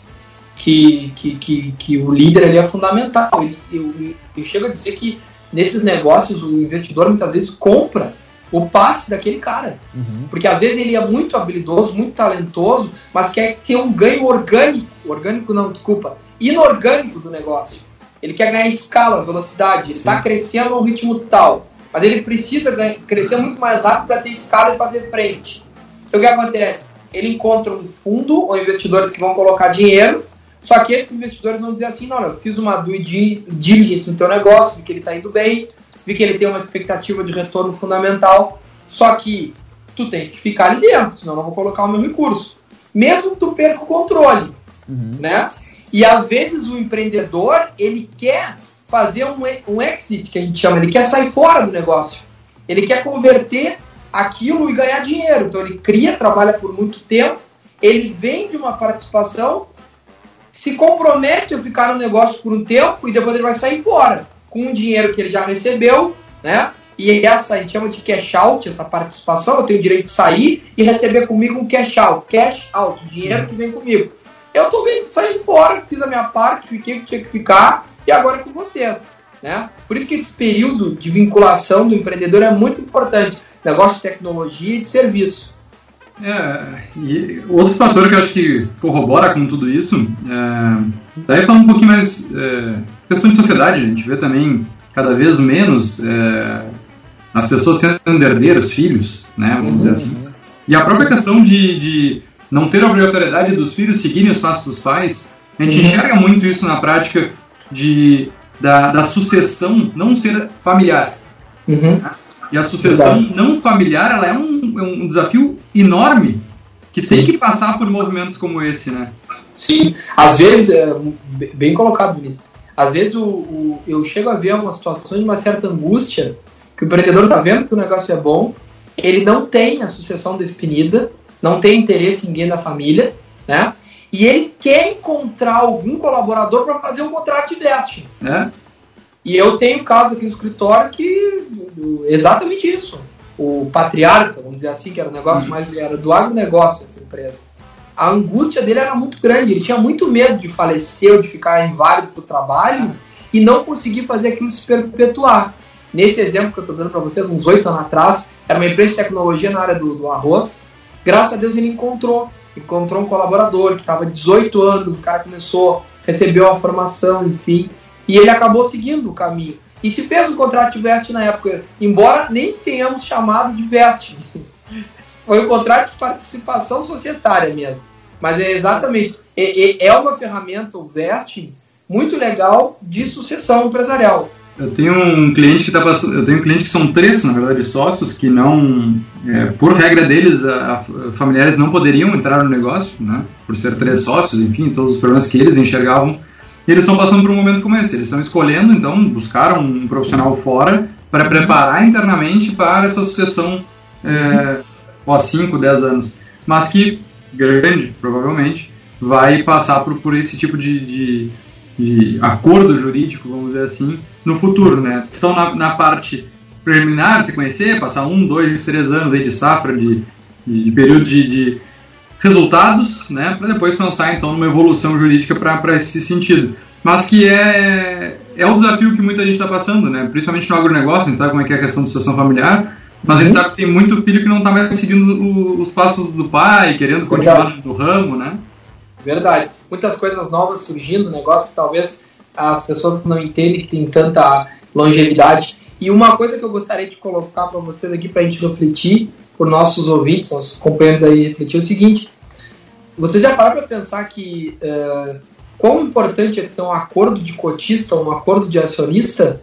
que, que, que, que o líder ele é fundamental. Eu, eu, eu chego a dizer que nesses negócios o investidor muitas vezes compra o passe daquele cara. Uhum. Porque às vezes ele é muito habilidoso, muito talentoso, mas quer ter um ganho orgânico, orgânico não, desculpa, inorgânico do negócio. Ele quer ganhar escala, velocidade, ele está crescendo a um ritmo tal, mas ele precisa ganhar, crescer muito mais rápido para ter escala e fazer frente. Então o que acontece? Ele encontra um fundo ou investidores que vão colocar dinheiro, só que esses investidores vão dizer assim, não, eu fiz uma due diligence no teu negócio, vi que ele está indo bem, vi que ele tem uma expectativa de retorno fundamental, só que tu tens que ficar ali dentro, senão eu não vou colocar o meu recurso. Mesmo que tu perca o controle, uhum. né? E às vezes o empreendedor, ele quer fazer um, um exit, que a gente chama, ele quer sair fora do negócio. Ele quer converter aquilo e ganhar dinheiro. Então ele cria, trabalha por muito tempo, ele vende uma participação, se compromete a ficar no negócio por um tempo e depois ele vai sair fora com o dinheiro que ele já recebeu, né? E essa a gente chama de cash out, essa participação, eu tenho o direito de sair e receber comigo um cash out. Cash out, dinheiro que vem comigo. Eu tô vendo, saindo fora, fiz a minha parte, fiquei que tinha que ficar e agora é com vocês. Né? Por isso que esse período de vinculação do empreendedor é muito importante. Negócio de tecnologia e de serviço. É, e outro fator que eu acho que corrobora com tudo isso, é, daí falando um pouquinho mais é, questão de sociedade, a gente vê também cada vez menos é, as pessoas tendo herdeiros, filhos, né, vamos uhum. dizer assim. E a própria questão de, de não ter a obrigatoriedade dos filhos seguirem os passos dos pais, a gente uhum. enxerga muito isso na prática de, da, da sucessão não ser familiar. Uhum. E a sucessão Exato. não familiar ela é um, é um desafio enorme que Sim. tem que passar por movimentos como esse, né? Sim, às vezes, é, bem colocado nisso. Às vezes o, o, eu chego a ver algumas situações de uma certa angústia, que o empreendedor está vendo que o negócio é bom, ele não tem a sucessão definida, não tem interesse em ninguém da família, né? E ele quer encontrar algum colaborador para fazer um contrato de veste. É. E eu tenho caso aqui no escritório que exatamente isso. O patriarca, vamos dizer assim, que era um negócio uhum. mais era do agronegócio essa empresa. A angústia dele era muito grande, ele tinha muito medo de falecer ou de ficar inválido para o trabalho e não conseguir fazer aquilo se perpetuar. Nesse exemplo que eu estou dando para vocês, uns oito anos atrás, era uma empresa de tecnologia na área do, do arroz. Graças a Deus ele encontrou, encontrou um colaborador que estava 18 anos, o cara começou, recebeu a formação, enfim, e ele acabou seguindo o caminho. E se fez um contrato de veste na época, embora nem tenhamos chamado de veste. *laughs* Foi um contrato de participação societária mesmo. Mas é exatamente, é, é uma ferramenta, o veste, muito legal de sucessão empresarial. Eu tenho um cliente que tá passando, eu tenho um cliente que são três, na verdade, sócios que não, é, por regra deles, a, a, familiares não poderiam entrar no negócio, né? Por ser três sócios, enfim, todos os problemas que eles enxergavam e eles estão passando por um momento como esse. Eles estão escolhendo, então, buscar um profissional fora para preparar internamente para essa sucessão é, pós 5, 10 anos. Mas que, grande, provavelmente, vai passar por, por esse tipo de, de, de acordo jurídico, vamos dizer assim, no futuro. Né? Estão na, na parte preliminar, de se conhecer, passar um, dois, três anos aí de safra, de, de período de, de resultados, né, para depois pensar então numa evolução jurídica para esse sentido. Mas que é, é um desafio que muita gente está passando, né, principalmente no agronegócio, a gente sabe como é que é a questão da sucessão familiar, mas a gente uhum. sabe que tem muito filho que não está mais seguindo o, os passos do pai, querendo continuar no ramo, né? Verdade. Muitas coisas novas surgindo, negócio que talvez as pessoas não entendem que tem tanta longevidade. E uma coisa que eu gostaria de colocar para vocês aqui para a gente refletir, por nossos ouvintes, nossos companheiros aí refletir, é o seguinte: você já parou para pensar que uh, quão importante é ter um acordo de cotista, um acordo de acionista,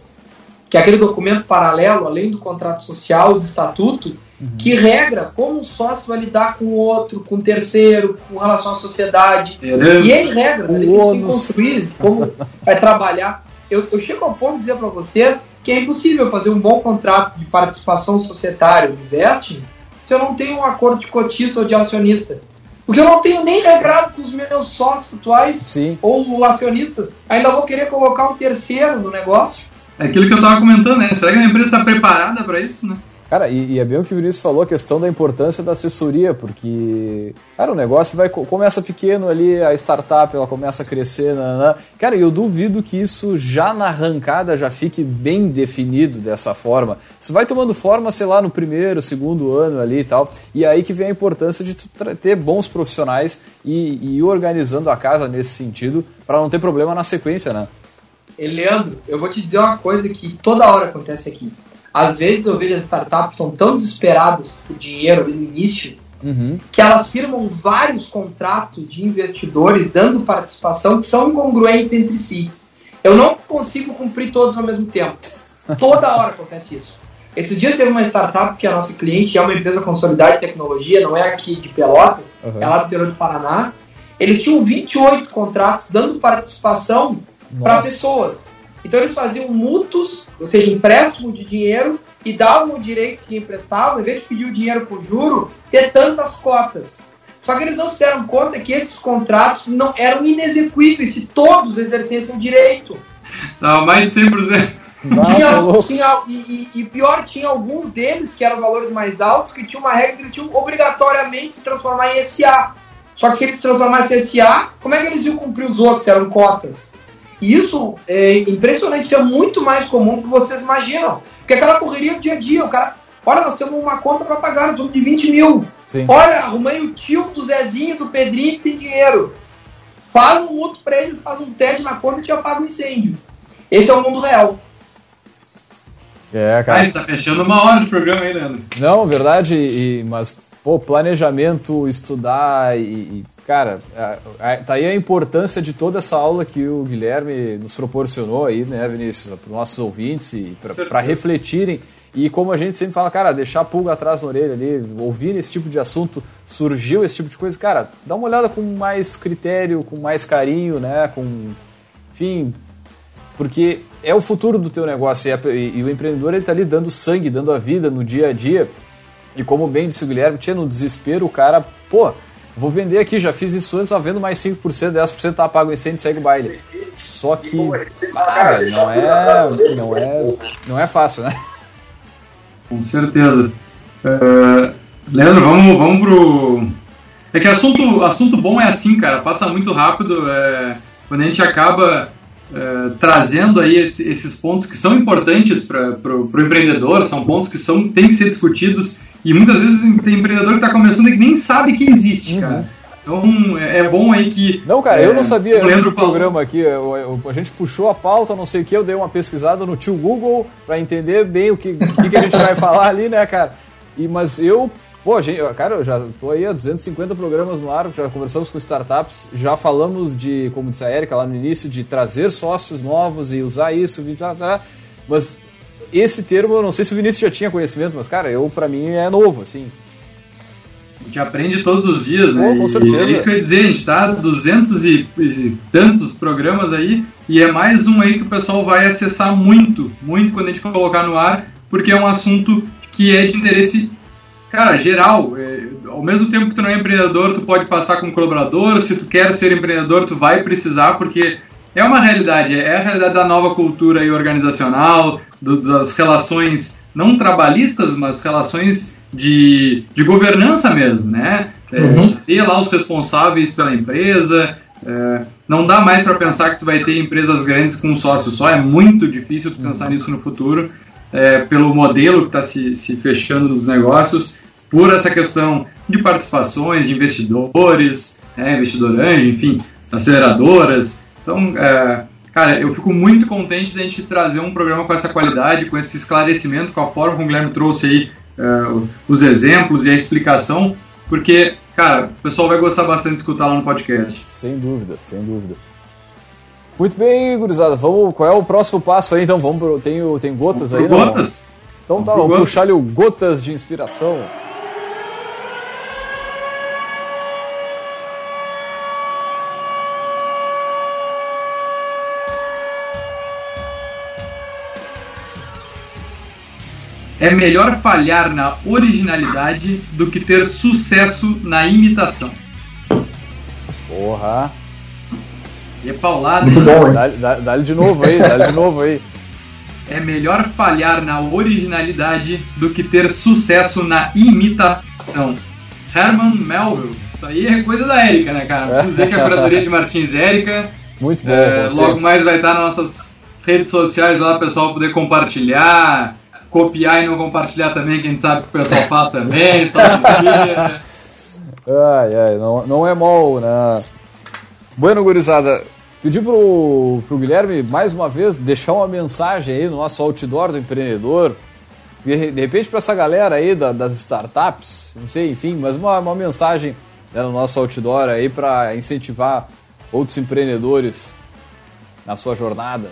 que é aquele documento paralelo, além do contrato social, do estatuto, uhum. que regra como um sócio vai lidar com o outro, com o terceiro, com relação à sociedade. Né? E ele regra, né? ele tem que construir como vai trabalhar. Eu, eu chego ao ponto de dizer para vocês que é impossível fazer um bom contrato de participação societária, de vesting, se eu não tenho um acordo de cotista ou de acionista. Porque eu não tenho nem regrado com os meus sócios atuais Sim. ou acionistas. Ainda vou querer colocar um terceiro no negócio. É aquilo que eu estava comentando, né? Será que a empresa está preparada para isso, né? Cara, e, e, é bem o que o Vinícius falou, a questão da importância da assessoria, porque, cara, o negócio vai começa pequeno ali, a startup ela começa a crescer, nanã. cara, eu duvido que isso já na arrancada já fique bem definido dessa forma. Isso vai tomando forma, sei lá, no primeiro, segundo ano ali e tal, e é aí que vem a importância de ter bons profissionais e, e ir organizando a casa nesse sentido, para não ter problema na sequência, né? Leandro, eu vou te dizer uma coisa que toda hora acontece aqui às vezes eu vejo as startups são tão desesperadas por dinheiro no início uhum. que elas firmam vários contratos de investidores dando participação que são incongruentes entre si. Eu não consigo cumprir todos ao mesmo tempo. *laughs* Toda hora acontece isso. Esses dias teve uma startup que é a nossa cliente, é uma empresa consolidada de tecnologia, não é aqui de Pelotas, uhum. é lá do interior do Paraná. Eles tinham 28 contratos dando participação para pessoas. Então eles faziam mútuos, ou seja, empréstimo de dinheiro, e davam o direito que emprestavam, em vez de pedir o dinheiro por juro, ter tantas cotas. Só que eles não se deram conta que esses contratos não eram inexequíveis se todos exercessem o direito. Não, mais de 100%. tinha, tinha, e, e, pior, tinha alguns deles que eram valores mais altos, que tinha uma regra que eles tinham obrigatoriamente se transformar em SA. Só que se eles se transformassem em SA, como é que eles iam cumprir os outros, que eram cotas? E isso é impressionante, isso é muito mais comum do que vocês imaginam. Porque aquela correria do dia a dia, o cara, olha, nós temos uma conta para pagar, nós de 20 mil. Sim. Olha, arrumei o tio do Zezinho, do Pedrinho que tem dinheiro. Faz um outro para ele, faz um teste na conta e te apaga o um incêndio. Esse é o mundo real. É, cara. Ah, está fechando uma hora de programa aí, Leandro. Não, verdade, e, mas pô, planejamento, estudar e, cara, tá aí a importância de toda essa aula que o Guilherme nos proporcionou aí, né, Vinícius, para os nossos ouvintes e para refletirem E como a gente sempre fala, cara, deixar a pulga atrás da orelha ali, ouvir esse tipo de assunto, surgiu esse tipo de coisa, cara, dá uma olhada com mais critério, com mais carinho, né? Com, enfim, porque é o futuro do teu negócio e, é, e, e o empreendedor ele tá ali dando sangue, dando a vida no dia a dia. E como bem disse o Guilherme, tinha no desespero o cara, pô, vou vender aqui, já fiz isso antes, só vendo mais 5%, 10%, tá pago o incêndio, segue o baile. Só que, cara, não é, não é, não é fácil, né? Com certeza. Uh, Leandro, vamos, vamos pro. É que assunto, assunto bom é assim, cara, passa muito rápido. É, quando a gente acaba é, trazendo aí esse, esses pontos que são importantes para o empreendedor, são pontos que são, têm que ser discutidos. E muitas vezes tem empreendedor que está começando e que nem sabe que existe, uhum. cara. Então é, é bom aí que. Não, cara, é, eu não sabia antes do programa aqui. Eu, eu, a gente puxou a pauta, não sei o que, eu dei uma pesquisada no tio Google para entender bem o que, o que, a gente vai *laughs* falar ali, né, cara? E, mas eu, pô, gente, cara, eu já tô aí há 250 programas no ar, já conversamos com startups, já falamos de, como disse a Erika lá no início, de trazer sócios novos e usar isso, mas esse termo, eu não sei se o Vinícius já tinha conhecimento, mas, cara, eu, para mim, é novo, assim. A gente aprende todos os dias, né? Com certeza. E é isso que eu ia dizer, a gente tá 200 e, e, tantos programas aí, e é mais um aí que o pessoal vai acessar muito, muito quando a gente for colocar no ar, porque é um assunto que é de interesse, cara, geral. É, ao mesmo tempo que tu não é empreendedor, tu pode passar como colaborador, se tu quer ser empreendedor, tu vai precisar, porque é uma realidade, é a realidade da nova cultura e organizacional, do, das relações não trabalhistas, mas relações de, de governança mesmo, né? É, uhum. ter lá os responsáveis pela empresa. É, não dá mais para pensar que tu vai ter empresas grandes com um sócio só. É muito difícil tu pensar uhum. nisso no futuro, é, pelo modelo que está se, se fechando nos negócios, por essa questão de participações de investidores, né, investidor anjo, enfim, aceleradoras. Então, é, cara, eu fico muito contente de a gente trazer um programa com essa qualidade, com esse esclarecimento, com a forma como o Guilherme trouxe aí uh, os exemplos e a explicação, porque, cara, o pessoal vai gostar bastante de escutar lá no podcast. Sem dúvida, sem dúvida. Muito bem, gurizada. Vamos, qual é o próximo passo aí? Então, vamos pro, tem, tem gotas vamos aí? Gotas? Então tá, vamos, vamos puxar ali o gotas de inspiração. É melhor falhar na originalidade do que ter sucesso na imitação. Porra! E é paulado, hein? Dá-lhe dá, dá de novo aí, dá de novo aí. É melhor falhar na originalidade do que ter sucesso na imitação. Herman Melville. Isso aí é coisa da Érica, né, cara? Vamos dizer que é a curadoria de Martins Érica. Muito bom. É, logo mais vai estar nas nossas redes sociais lá, o pessoal poder compartilhar, copiar e não compartilhar também, que a gente sabe que o pessoal faz também, só Ai, ai, não, não é mal, né? Bueno, gurizada, pedi pro, pro Guilherme, mais uma vez, deixar uma mensagem aí no nosso outdoor do empreendedor, de, de repente para essa galera aí da, das startups, não sei, enfim, mas uma, uma mensagem né, no nosso outdoor aí para incentivar outros empreendedores na sua jornada.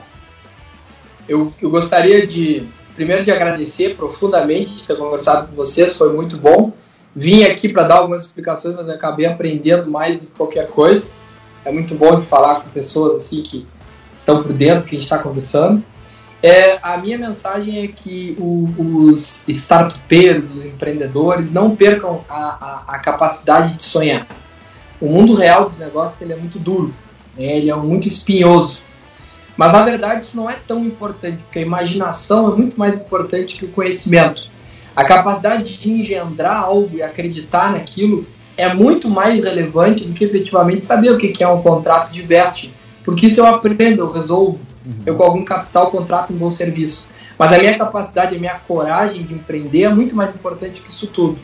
Eu, eu gostaria de primeiro de agradecer profundamente ter conversado com vocês, foi muito bom. Vim aqui para dar algumas explicações, mas acabei aprendendo mais do que qualquer coisa. É muito bom de falar com pessoas assim que estão por dentro que a gente está conversando. É, a minha mensagem é que o, os startupeiros, os empreendedores, não percam a, a, a, capacidade de sonhar. O mundo real dos negócios ele é muito duro, né? ele é muito espinhoso. Mas na verdade isso não é tão importante, porque a imaginação é muito mais importante que o conhecimento. A capacidade de engendrar algo e acreditar naquilo é muito mais relevante do que efetivamente saber o que é um contrato de vesting. Porque isso eu aprendo, eu resolvo. Uhum. Eu com algum capital contrato um bom serviço. Mas a minha capacidade, a minha coragem de empreender é muito mais importante que isso tudo.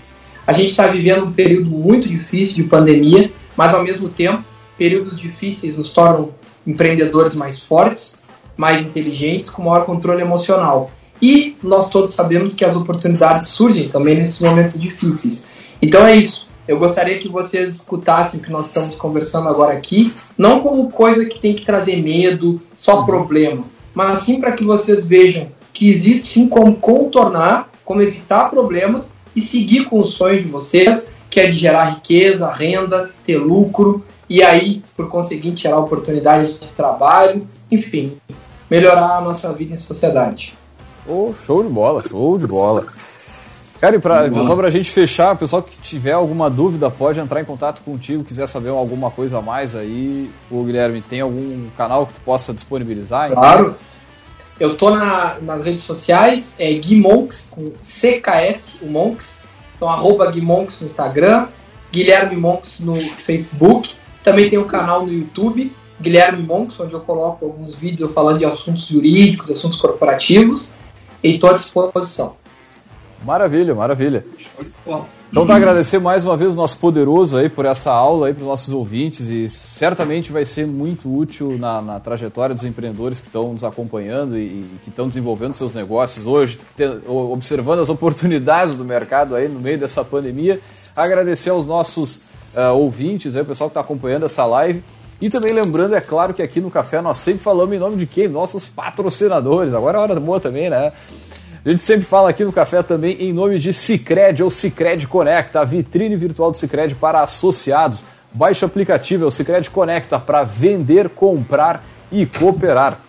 A gente está vivendo um período muito difícil de pandemia, mas ao mesmo tempo, períodos difíceis nos tornam empreendedores mais fortes, mais inteligentes, com maior controle emocional. E nós todos sabemos que as oportunidades surgem também nesses momentos difíceis. Então é isso. Eu gostaria que vocês escutassem o que nós estamos conversando agora aqui, não como coisa que tem que trazer medo, só problemas, mas sim para que vocês vejam que existe sim como contornar como evitar problemas e seguir com o sonho de vocês, que é de gerar riqueza, renda, ter lucro e aí, por conseguinte, gerar oportunidades de trabalho, enfim, melhorar a nossa vida em sociedade. Oh, show de bola, show de bola. Cara, e pra, só pra gente fechar, o pessoal que tiver alguma dúvida pode entrar em contato contigo, quiser saber alguma coisa a mais aí. O Guilherme, tem algum canal que tu possa disponibilizar? Claro. Então? Eu tô na, nas redes sociais, é Guimonks, com CKS, o Monks. Então, arroba Guimonks no Instagram, Guilherme Monks no Facebook. Também tem um canal no YouTube, Guilherme Monks, onde eu coloco alguns vídeos falando de assuntos jurídicos, assuntos corporativos. E estou à disposição. Maravilha, maravilha. Então tá agradecer mais uma vez o nosso poderoso aí por essa aula aí para os nossos ouvintes e certamente vai ser muito útil na, na trajetória dos empreendedores que estão nos acompanhando e, e que estão desenvolvendo seus negócios hoje, observando as oportunidades do mercado aí no meio dessa pandemia. Agradecer aos nossos uh, ouvintes aí, o pessoal que está acompanhando essa live. E também lembrando, é claro que aqui no Café nós sempre falamos em nome de quem? Nossos patrocinadores. Agora é hora boa também, né? A gente sempre fala aqui no café também em nome de Cicred ou Cicred Conecta, a vitrine virtual do Cicred para associados. Baixe o aplicativo, é o Cicred Conecta, para vender, comprar e cooperar.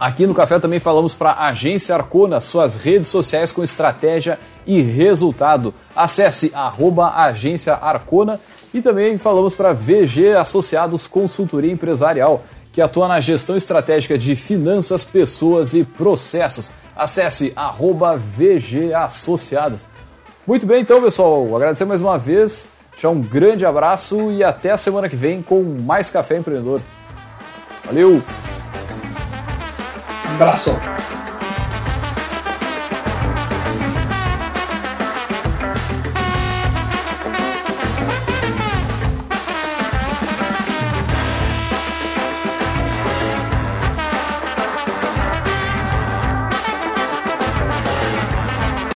Aqui no café também falamos para a Agência Arcona, suas redes sociais com estratégia e resultado. Acesse arroba Agência Arcona e também falamos para VG Associados Consultoria Empresarial, que atua na gestão estratégica de finanças, pessoas e processos. Acesse arroba VG Associados. Muito bem, então, pessoal. Agradecer mais uma vez. Deixar um grande abraço e até a semana que vem com mais Café Empreendedor. Valeu! Um abraço.